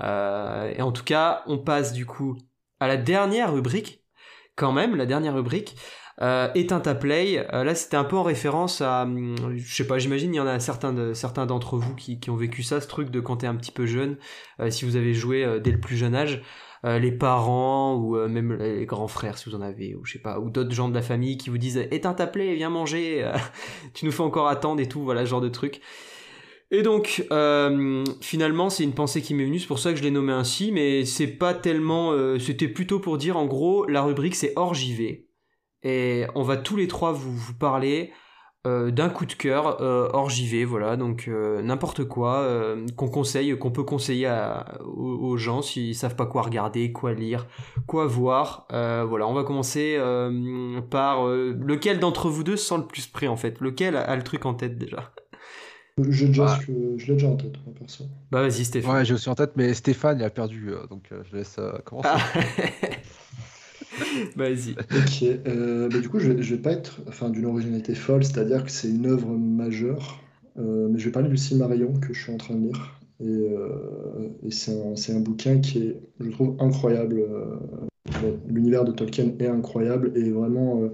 et en tout cas, on passe du coup à la dernière rubrique, quand même, la dernière rubrique. Euh, éteint à play, là c'était un peu en référence à, hum, je sais pas, j'imagine il y en a certains de, certains d'entre vous qui, qui, ont vécu ça, ce truc de quand t'es un petit peu jeune, si vous avez joué dès le plus jeune âge, euh, les parents ou euh, même les grands frères si vous en avez ou je sais pas ou d'autres gens de la famille qui vous disent éteins ta plaie viens manger euh, tu nous fais encore attendre et tout voilà ce genre de truc. Et donc finalement c'est une pensée qui m'est venue c'est pour ça que je l'ai nommé ainsi mais c'est pas tellement c'était plutôt pour dire en gros la rubrique c'est hors JV et on va tous les trois vous, vous parler euh, d'un coup de cœur euh, hors JV, voilà, donc euh, n'importe quoi qu'on conseille, qu'on peut conseiller aux, gens s'ils savent pas quoi regarder, quoi lire, quoi voir. voilà, on va commencer par lequel d'entre vous deux sent le plus prêt en fait, lequel a, le truc en tête déjà? Je, déjà, je l'ai déjà en tête, moi, perso. Bah vas-y Stéphane. Ouais, j'ai aussi en tête, mais Stéphane il a perdu, donc je laisse commencer. Ah. Vas-y. Ok. Euh, bah, du coup, je vais, vais pas être enfin, d'une originalité folle, c'est-à-dire que c'est une œuvre majeure. Euh, mais je vais parler du Silmarillion que je suis en train de lire. Et, euh, c'est un, bouquin qui est, je trouve, incroyable. L'univers de Tolkien est incroyable et vraiment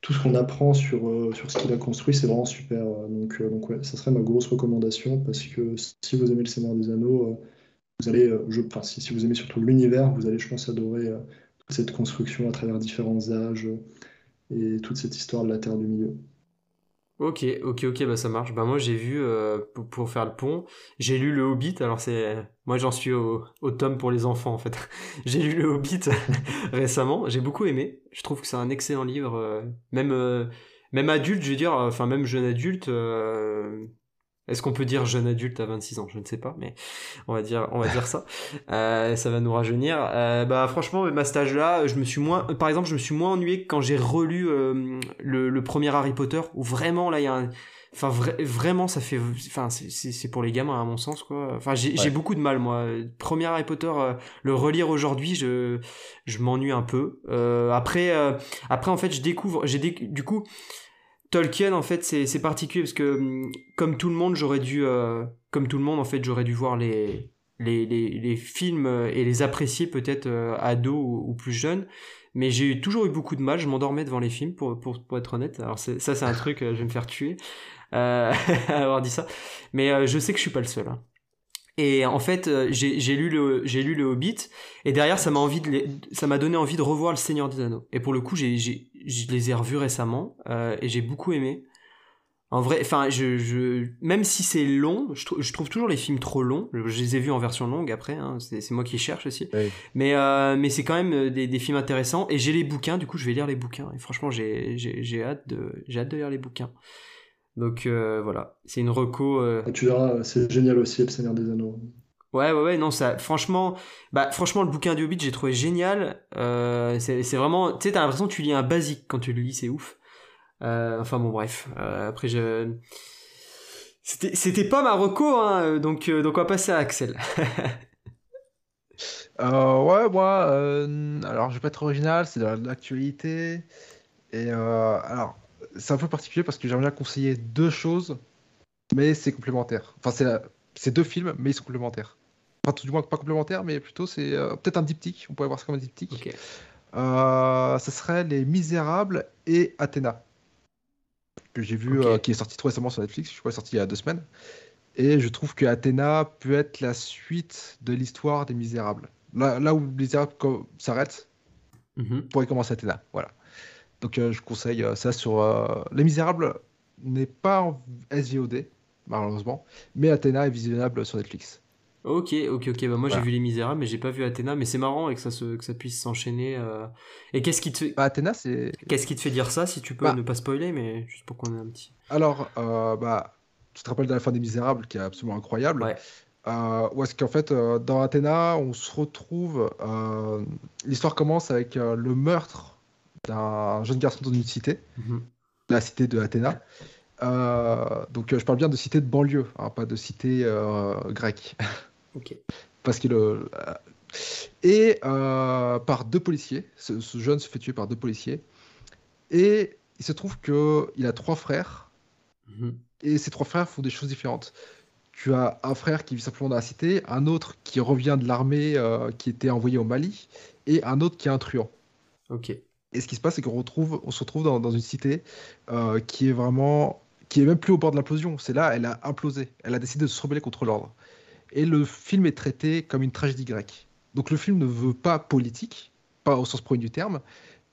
tout ce qu'on apprend sur, sur ce qu'il a construit, c'est vraiment super. Donc, donc ça serait ma grosse recommandation parce que si vous aimez le Seigneur des Anneaux, vous allez, je, si, si, vous aimez surtout l'univers, vous allez, je pense, adorer cette construction à travers différents âges et toute cette histoire de la Terre du Milieu. Ok, ok, ok, bah ça marche. Bah moi j'ai vu, euh, pour, faire le pont, j'ai lu Le Hobbit, alors c'est... Moi j'en suis au, tome pour les enfants en fait. j'ai lu Le Hobbit récemment, j'ai beaucoup aimé. Je trouve que c'est un excellent livre, euh, même, euh, même adulte, je veux dire, enfin même jeune adulte, est-ce qu'on peut dire jeune adulte à 26 ans? Je ne sais pas, mais on va dire, on va dire ça. Euh, ça va nous rajeunir. Euh, bah franchement, ma stage là, je me suis moins, par exemple, je me suis moins ennuyé que quand j'ai relu euh, le, premier Harry Potter, où vraiment là, il y a un, enfin vraiment, ça fait, enfin c'est pour les gamins à mon sens quoi. Enfin j'ai beaucoup de mal moi. Premier Harry Potter, le relire aujourd'hui, je je m'ennuie un peu. après après en fait, je découvre, j'ai du coup Tolkien, en fait, c'est particulier parce que, hum, comme tout le monde, j'aurais dû, euh, comme tout le monde, en fait, j'aurais dû voir les, les, films et les apprécier peut-être euh, ado ou, plus jeune. Mais j'ai toujours eu beaucoup de mal. Je m'endormais devant les films, pour, être honnête. Alors ça, c'est un truc, je vais me faire tuer euh, avoir dit ça. Mais je sais que je suis pas le seul. Hein. Et en fait, euh, j'ai lu le j'ai lu le Hobbit et derrière ça m'a envie de ça m'a donné envie de revoir le Seigneur des Anneaux. Et pour le coup, j'ai je les ai revus récemment euh, et j'ai beaucoup aimé. En vrai, enfin, je, je même si c'est long, je, je, trouve toujours les films trop longs. Je, les ai vus en version longue après, hein, c'est moi qui cherche aussi. Mais euh, mais c'est quand même des, des, films intéressants et j'ai les bouquins. Du coup, je vais lire les bouquins. Et franchement, j'ai j'ai hâte de j'ai hâte de lire les bouquins. Donc euh, voilà, c'est une reco. Euh, tu verras, c'est génial aussi, Le Seigneur des Anneaux. Ouais, ouais, ouais, non, ça, franchement, bah, franchement, le bouquin du Hobbit, j'ai trouvé génial. Euh, c'est vraiment, tu sais, t'as l'impression que tu lis un basique quand tu le lis, c'est ouf. enfin bon, bref. après, je. C'était pas ma reco, hein, donc, donc on va passer à Axel. ouais, moi, alors je vais pas être original, c'est dans l'actualité. Et alors, c'est un peu particulier parce que j'aimerais bien conseiller deux choses, mais c'est complémentaire. Enfin, c'est deux films, mais ils sont complémentaires. Enfin, tout du moins pas complémentaires, mais plutôt c'est euh, peut-être un diptyque. On pourrait voir ça comme un diptyque. Euh, ce serait Les Misérables et Athéna, que j'ai vu, euh, qui est sorti très récemment sur Netflix. Je crois est sorti il y a deux semaines. Et je trouve que Athéna peut être la suite de l'histoire des Misérables. Là, là où Les Misérables s'arrête, mm pourrait commencer Athéna. Voilà. Donc euh, je conseille euh, ça sur euh, Les Misérables n'est pas en SVOD malheureusement, mais Athéna est visionnable sur Netflix. Ok, ok, ok. Bah moi j'ai vu Les Misérables, mais j'ai pas vu Athéna. Mais c'est marrant et que ça se, que ça puisse s'enchaîner. Et qu'est-ce qui te fait... Bah, Athéna, c'est. Qu'est-ce qui te fait dire ça Si tu peux bah. ne pas spoiler, mais juste pour qu'on ait un petit. Alors, bah, tu te rappelles de la fin des Misérables, qui est absolument incroyable. Ouais. Euh, où est-ce qu'en fait, dans Athéna, on se retrouve. L'histoire commence avec le meurtre d'un jeune garçon dans une cité, mhm. la cité de Athéna. Euh, donc je parle bien de cité de banlieue, hein, pas de cité euh, grecque. Parce qu'il euh, et par deux policiers. Ce, jeune se fait tuer par deux policiers. Et il se trouve que il a trois frères. Mhm. Et ces trois frères font des choses différentes. Tu as un frère qui vit simplement dans la cité, un autre qui revient de l'armée qui était envoyé au Mali, et un autre qui est un truand. Ok. Et ce qui se passe, c'est qu'on retrouve, on se retrouve dans, une cité euh, qui est vraiment, qui est même plus au bord de l'implosion. C'est là, elle a implosé. Elle a décidé de se rebeller contre l'ordre. Et le film est traité comme une tragédie grecque. Donc le film ne veut pas politique, pas au sens premier du terme.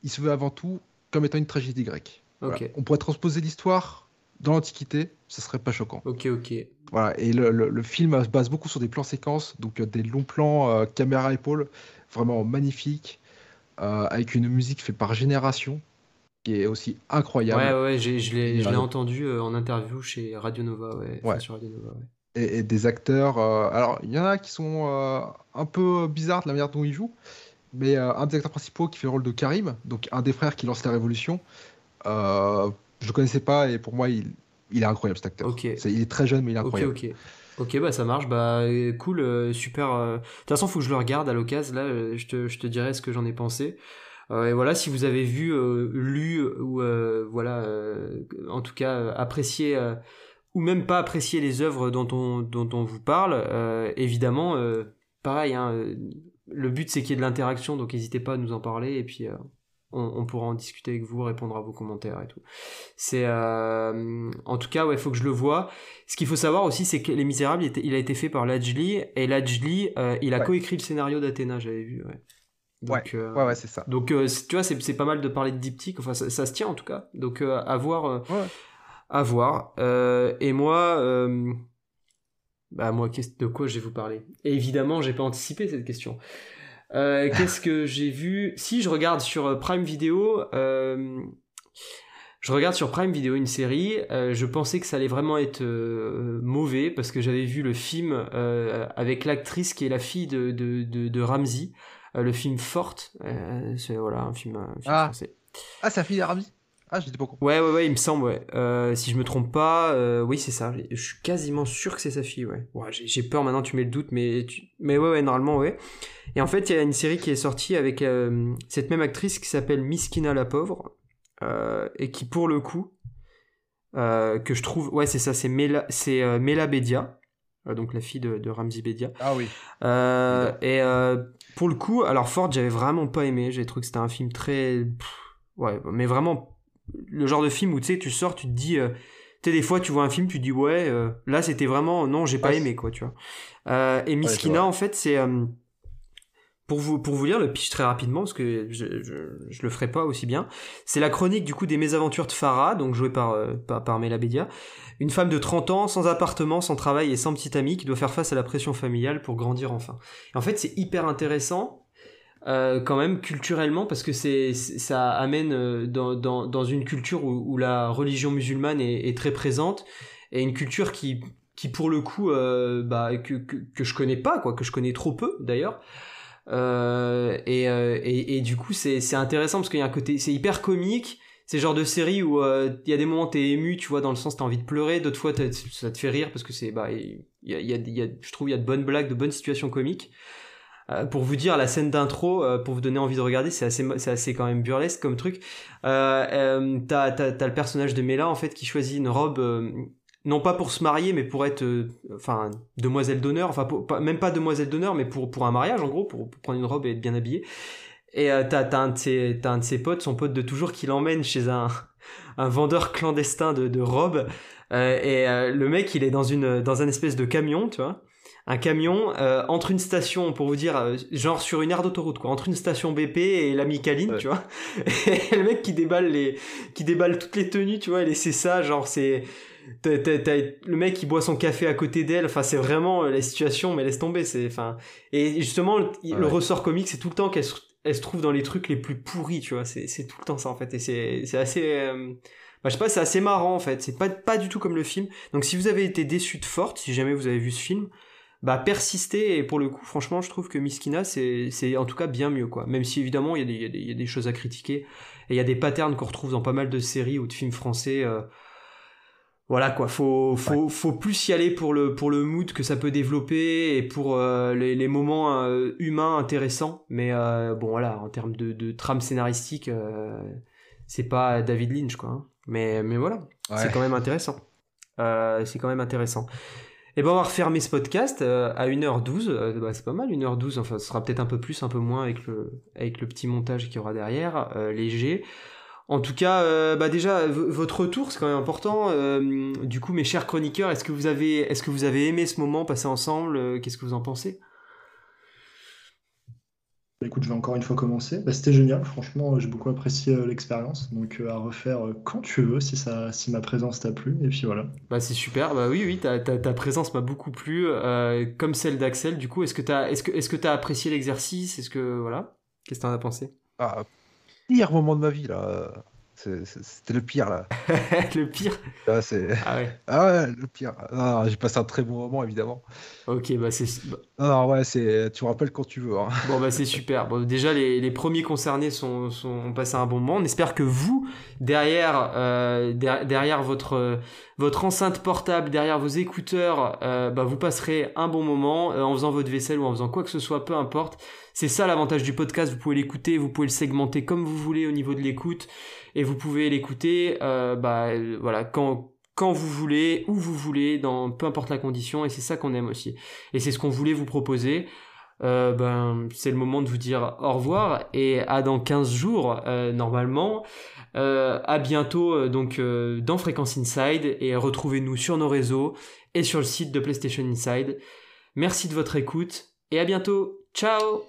Il se veut avant tout comme étant une tragédie grecque. On pourrait transposer l'histoire dans l'Antiquité, ce serait pas choquant. Ok, ok. Voilà, et le, film se base beaucoup sur des plans séquences, donc euh, des longs plans euh, caméra épaule, vraiment magnifiques. Euh, avec une musique faite par Génération, qui est aussi incroyable. Ouais, ouais, je l'ai entendu euh, en interview chez Radio Nova, ouais. Sur Radio Nova, et, des acteurs. Euh, alors, il y en a qui sont un peu bizarres de la manière dont ils jouent, mais un des acteurs principaux qui fait le rôle de Karim, donc un des frères qui lance la révolution, je ne connaissais pas et pour moi, il, il est incroyable cet acteur. il est très jeune, mais il est incroyable. Ok, ok. Ok, bah ça marche, bah cool, euh, super. Euh. De toute façon, faut que je le regarde à l'occasion. Là, euh, je te, je te dirai ce que j'en ai pensé. et voilà, si vous avez vu, lu ou voilà, en tout cas apprécié ou même pas apprécié les œuvres dont on, dont on vous parle, évidemment, pareil. Hein, le but c'est qu'il y ait de l'interaction, donc n'hésitez pas à nous en parler et puis on, pourra en discuter avec vous, répondre à vos commentaires et tout. C'est euh, en tout cas, ouais, faut que je le vois. Ce qu'il faut savoir aussi, c'est que Les Misérables, il, a été fait par Lajli et Lajli, euh, il a coécrit le scénario d'Athéna, j'avais vu. Ouais. Donc, ouais, ouais, c'est ça. Donc, euh, tu vois, c'est pas mal de parler de diptyque. Enfin, ça, se tient en tout cas. Donc, à voir, à voir. et moi. Bah moi, de quoi je vais vous parler? Et évidemment, j'ai pas anticipé cette question. Euh, qu'est-ce que j'ai vu? Si je regarde sur euh, Prime Video, euh, je regarde sur Prime Video une série. je pensais que ça allait vraiment être mauvais parce que j'avais vu le film avec l'actrice qui est la fille de de, de, Ramsey, le film Forte. c'est voilà un film, ah. français. Ah, la fille de Ramsey? Ah, j'étais con. Ouais, ouais, ouais, il me semble, ouais. Euh, si je me trompe pas, euh, oui, c'est ça. Je suis quasiment sûr que c'est sa fille, ouais. ouais j'ai peur maintenant, tu mets le doute, mais, mais ouais, ouais, normalement, ouais. Et en fait, il y a une série qui est sortie avec euh, cette même actrice qui s'appelle Miskina la pauvre, et qui, pour le coup, que je trouve, ouais, c'est ça, c'est Mela, c'est Mela Bedia, donc la fille de, de Ramzi Bedia. Ah oui. et pour le coup, alors Ford, j'avais vraiment pas aimé. J'ai trouvé que c'était un film très, ouais, mais vraiment le genre de film où tu sais, tu sors, tu te dis tu sais, des fois, tu vois un film, tu te dis, ouais, euh, là, c'était vraiment, non, j'ai pas aimé, quoi, tu vois. Euh, et Miskina, en fait, c'est. Euh, pour vous, pour vous lire le pitch très rapidement, parce que je, je, le ferai pas aussi bien, c'est la chronique du coup des mésaventures de Farah, donc jouée par, par, par Melabedia, une femme de 30 ans, sans appartement, sans travail et sans petite amie, qui doit faire face à la pression familiale pour grandir enfin. Et en fait, c'est hyper intéressant, euh, quand même culturellement parce que c'est ça amène euh, dans, dans, dans une culture où, où, la religion musulmane est, est, très présente et une culture qui qui pour le coup euh, bah, que, que, que, je connais pas quoi que je connais trop peu d'ailleurs euh, et, euh, et, et, du coup c'est intéressant parce qu'il y a un côté c'est hyper comique. C'est genre de série où il y a des moments t'es ému tu vois dans le sens t'as envie de pleurer. D'autres fois ça te fait rire parce que c'est bah y a, y, a, y a je trouve il y a de bonnes blagues de bonnes situations comiques. Euh, pour vous dire, la scène d'intro, euh, pour vous donner envie de regarder, c'est assez, c'est assez quand même burlesque comme truc. Euh, euh t'as, t'as, t'as le personnage de Mela en fait qui choisit une robe, non pas pour se marier, mais pour être, enfin, demoiselle d'honneur, enfin, même pas demoiselle d'honneur, mais pour pour un mariage en gros, pour, prendre une robe et être bien habillée. Et t'as, t'as un de ses, t'as un de ses potes, son pote de toujours, qui l'emmène chez un un vendeur clandestin de, de robes. et le mec, il est dans une dans un espèce de camion, tu vois un camion euh, entre une station, pour vous dire, euh, genre sur une aire d'autoroute, quoi, entre une station BP et la Micaline, tu vois. Et le mec qui déballe les, qui déballe toutes les tenues, tu vois, et c'est ça, genre c'est, le mec qui boit son café à côté d'elle, enfin c'est vraiment euh, la situation, mais laisse tomber, c'est, enfin, et justement le, ressort comique, c'est tout le temps qu'elle se, elle se trouve dans les trucs les plus pourris, tu vois, c'est, c'est tout le temps ça en fait, et c'est, c'est assez, bah, je sais pas, c'est assez marrant en fait, c'est pas, pas du tout comme le film. Donc si vous avez été déçu de Forte, si jamais vous avez vu ce film, bah, persister et pour le coup franchement je trouve que Miskina c'est c'est en tout cas bien mieux quoi. Même si évidemment il y, y a des choses à critiquer. Et il y a des patterns qu'on retrouve dans pas mal de séries ou de films français euh, voilà quoi faut faut faut plus y aller pour le pour le mood que ça peut développer et pour euh, les, les, moments euh, humains intéressants mais bon voilà en termes de, de trame scénaristique c'est pas David Lynch quoi hein. mais mais voilà c'est quand même intéressant c'est quand même intéressant et ben on va refermer ce podcast euh, à 1h12. Euh, bah, c'est pas mal, 1h12. Enfin, ce sera peut-être un peu plus, un peu moins avec le, avec le petit montage qu'il y aura derrière, euh, léger. En tout cas, bah déjà, votre retour, c'est quand même important. du coup, mes chers chroniqueurs, est-ce que vous avez, est-ce que vous avez aimé ce moment passé ensemble Qu'est-ce que vous en pensez? Bah, écoute, je vais encore une fois commencer. Bah, c'était génial, franchement, j'ai beaucoup apprécié euh, l'expérience. Donc euh, à refaire euh, quand tu veux, si, ça, si ma présence t'a plu. Et puis voilà. Bah, c'est super, bah oui, oui, ta, ta, ta présence m'a beaucoup plu, comme celle d'Axel. Du coup, est-ce que tu as, est-ce que, est-ce que as apprécié l'exercice? Est-ce que, voilà Qu'est-ce que t'en as pensé? Ah, pire moment de ma vie, là. C'était le pire là. le pire ah. Ah, ouais. ah ouais, le pire. j'ai passé un très bon moment évidemment. Ok, bah c'est. Non, ouais, c'est. Tu me rappelles quand tu veux. Hein. Bon bah c'est super. Bon déjà les, les premiers concernés sont, sont ont passé un bon moment. On espère que vous derrière euh, derrière votre votre enceinte portable, derrière vos écouteurs, euh, bah vous passerez un bon moment euh, en faisant votre vaisselle ou en faisant quoi que ce soit, peu importe. C'est ça l'avantage du podcast. Vous pouvez l'écouter, vous pouvez le segmenter comme vous voulez au niveau de l'écoute et vous pouvez l'écouter euh, bah, voilà, quand, quand vous voulez, où vous voulez, dans peu importe la condition, et c'est ça qu'on aime aussi. Et c'est ce qu'on voulait vous proposer. Euh, ben, c'est le moment de vous dire au revoir et à dans 15 jours euh, normalement. Euh, à bientôt euh, donc euh, dans Fréquence Inside et retrouvez-nous sur nos réseaux et sur le site de PlayStation Inside. Merci de votre écoute et à bientôt. Ciao